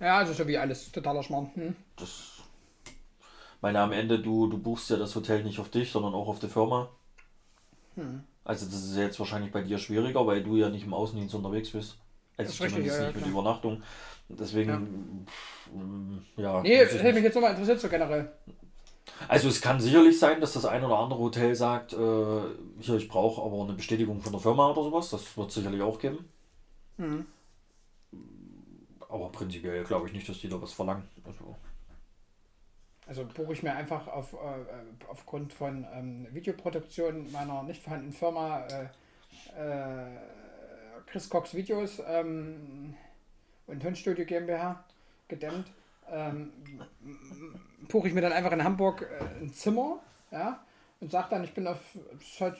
Ja, also so wie alles. Totaler Schmarrn. Hm. Das. Meine, am Ende, du, du buchst ja das Hotel nicht auf dich, sondern auch auf die Firma. Hm. Also das ist jetzt wahrscheinlich bei dir schwieriger, weil du ja nicht im Außendienst unterwegs bist. Also Das ist richtig, zumindest ja, ja, nicht mit klar. Übernachtung. Deswegen, ja. ja Nee, das ich hätte mich jetzt nochmal interessiert, so generell. Also es kann sicherlich sein, dass das ein oder andere Hotel sagt, äh, hier, ich brauche aber eine Bestätigung von der Firma oder sowas. Das wird sicherlich auch geben. Mhm. Aber prinzipiell glaube ich nicht, dass die da was verlangen. Also, Also buche ich mir einfach auf, äh, äh, aufgrund von ähm, Videoproduktion meiner nicht vorhandenen Firma äh, äh, Chris Cox Videos ähm, und Tonstudio GmbH gedämmt. Ähm, buche ich mir dann einfach in Hamburg äh, ein Zimmer ja, und sage dann, ich bin auf das ist halt,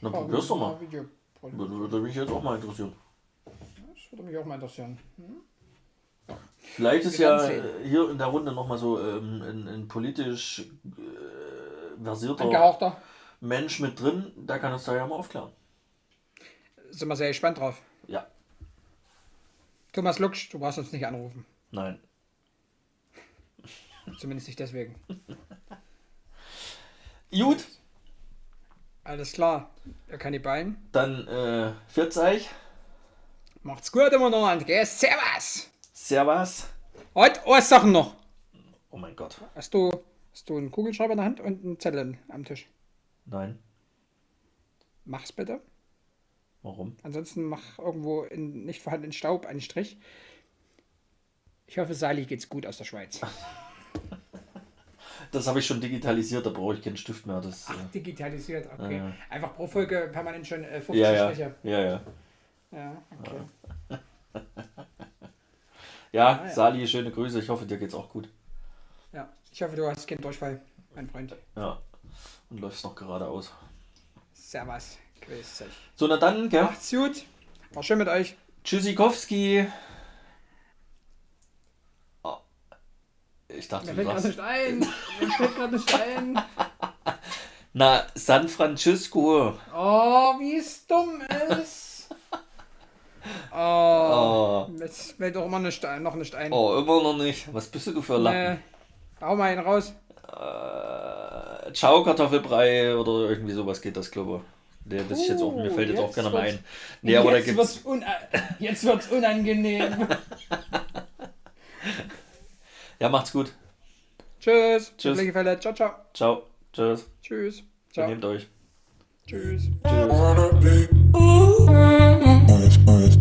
Na, probier's doch mal. Videoproduktion. würde, würde mich jetzt auch mal interessieren. Das würde mich auch mal interessieren. Vielleicht ist ja werden äh, hier in der Runde nochmal so ähm, ein, ein politisch äh, versierter. Mensch mit drin, der kann uns da ja mal aufklären. Sind wir sehr gespannt drauf. Ja, Thomas Lutsch, du brauchst uns nicht anrufen. nein. Zumindest nicht deswegen. Gut, Alles klar. Ihr Kannibalen. dann äh, viert's euch. Macht's gut immer noch und gell? Servus! Servus. Und Ostsachen noch. Oh mein Gott. Hast du, hast du einen Kugelschreiber in der Hand und einen Zettel am Tisch? Nein. Mach's bitte. Warum? Ansonsten mach irgendwo in nicht vorhandenen Staub einen Strich. Ich hoffe, Sali geht's gut aus der Schweiz. Das habe ich schon digitalisiert, da brauche ich keinen Stift mehr. Das, Ach, digitalisiert, okay. Ja. Einfach pro Folge permanent schon äh, 50 äh, ja, ja, Striche. ja, ja. Ja, okay. Ja, Ah, ja. Sali, schöne Grüße. Ich hoffe, dir geht's auch gut. Ja. Ich hoffe, du hast keinen Durchfall, mein Freund. Ja. Und läufst noch geradeaus. Servus. Grüß euch. So, na dann, gell? Macht's gut. War schön mit euch. Tschüssikowski. Ich dachte, mir du sagst... Nicht ein. Da fällt gerade ein Stein. Na, San Francisco. Oh, wie es dumm ist. Oh, oh. Jetzt fällt auch immer nicht ein, noch nicht ein. Oh, immer noch nicht. Was bist du für Lappen? Nee. Hau mal einen raus. Äh, Ciao, Kartoffelbrei oder irgendwie sowas geht das, glaube ich. Nee, ich jetzt auch, mir fällt jetzt, jetzt auch keiner mehr ein. Nee, jetzt aber da gibt's. Äh, jetzt wird's unangenehm. Ja, macht's gut. Tschüss. Tschüss. Pflegefälle. Ciao, ciao. Ciao. Tschüss. Tschüss. Tschüss. Ciao. Benehmt euch. Tschüss. Tschüss.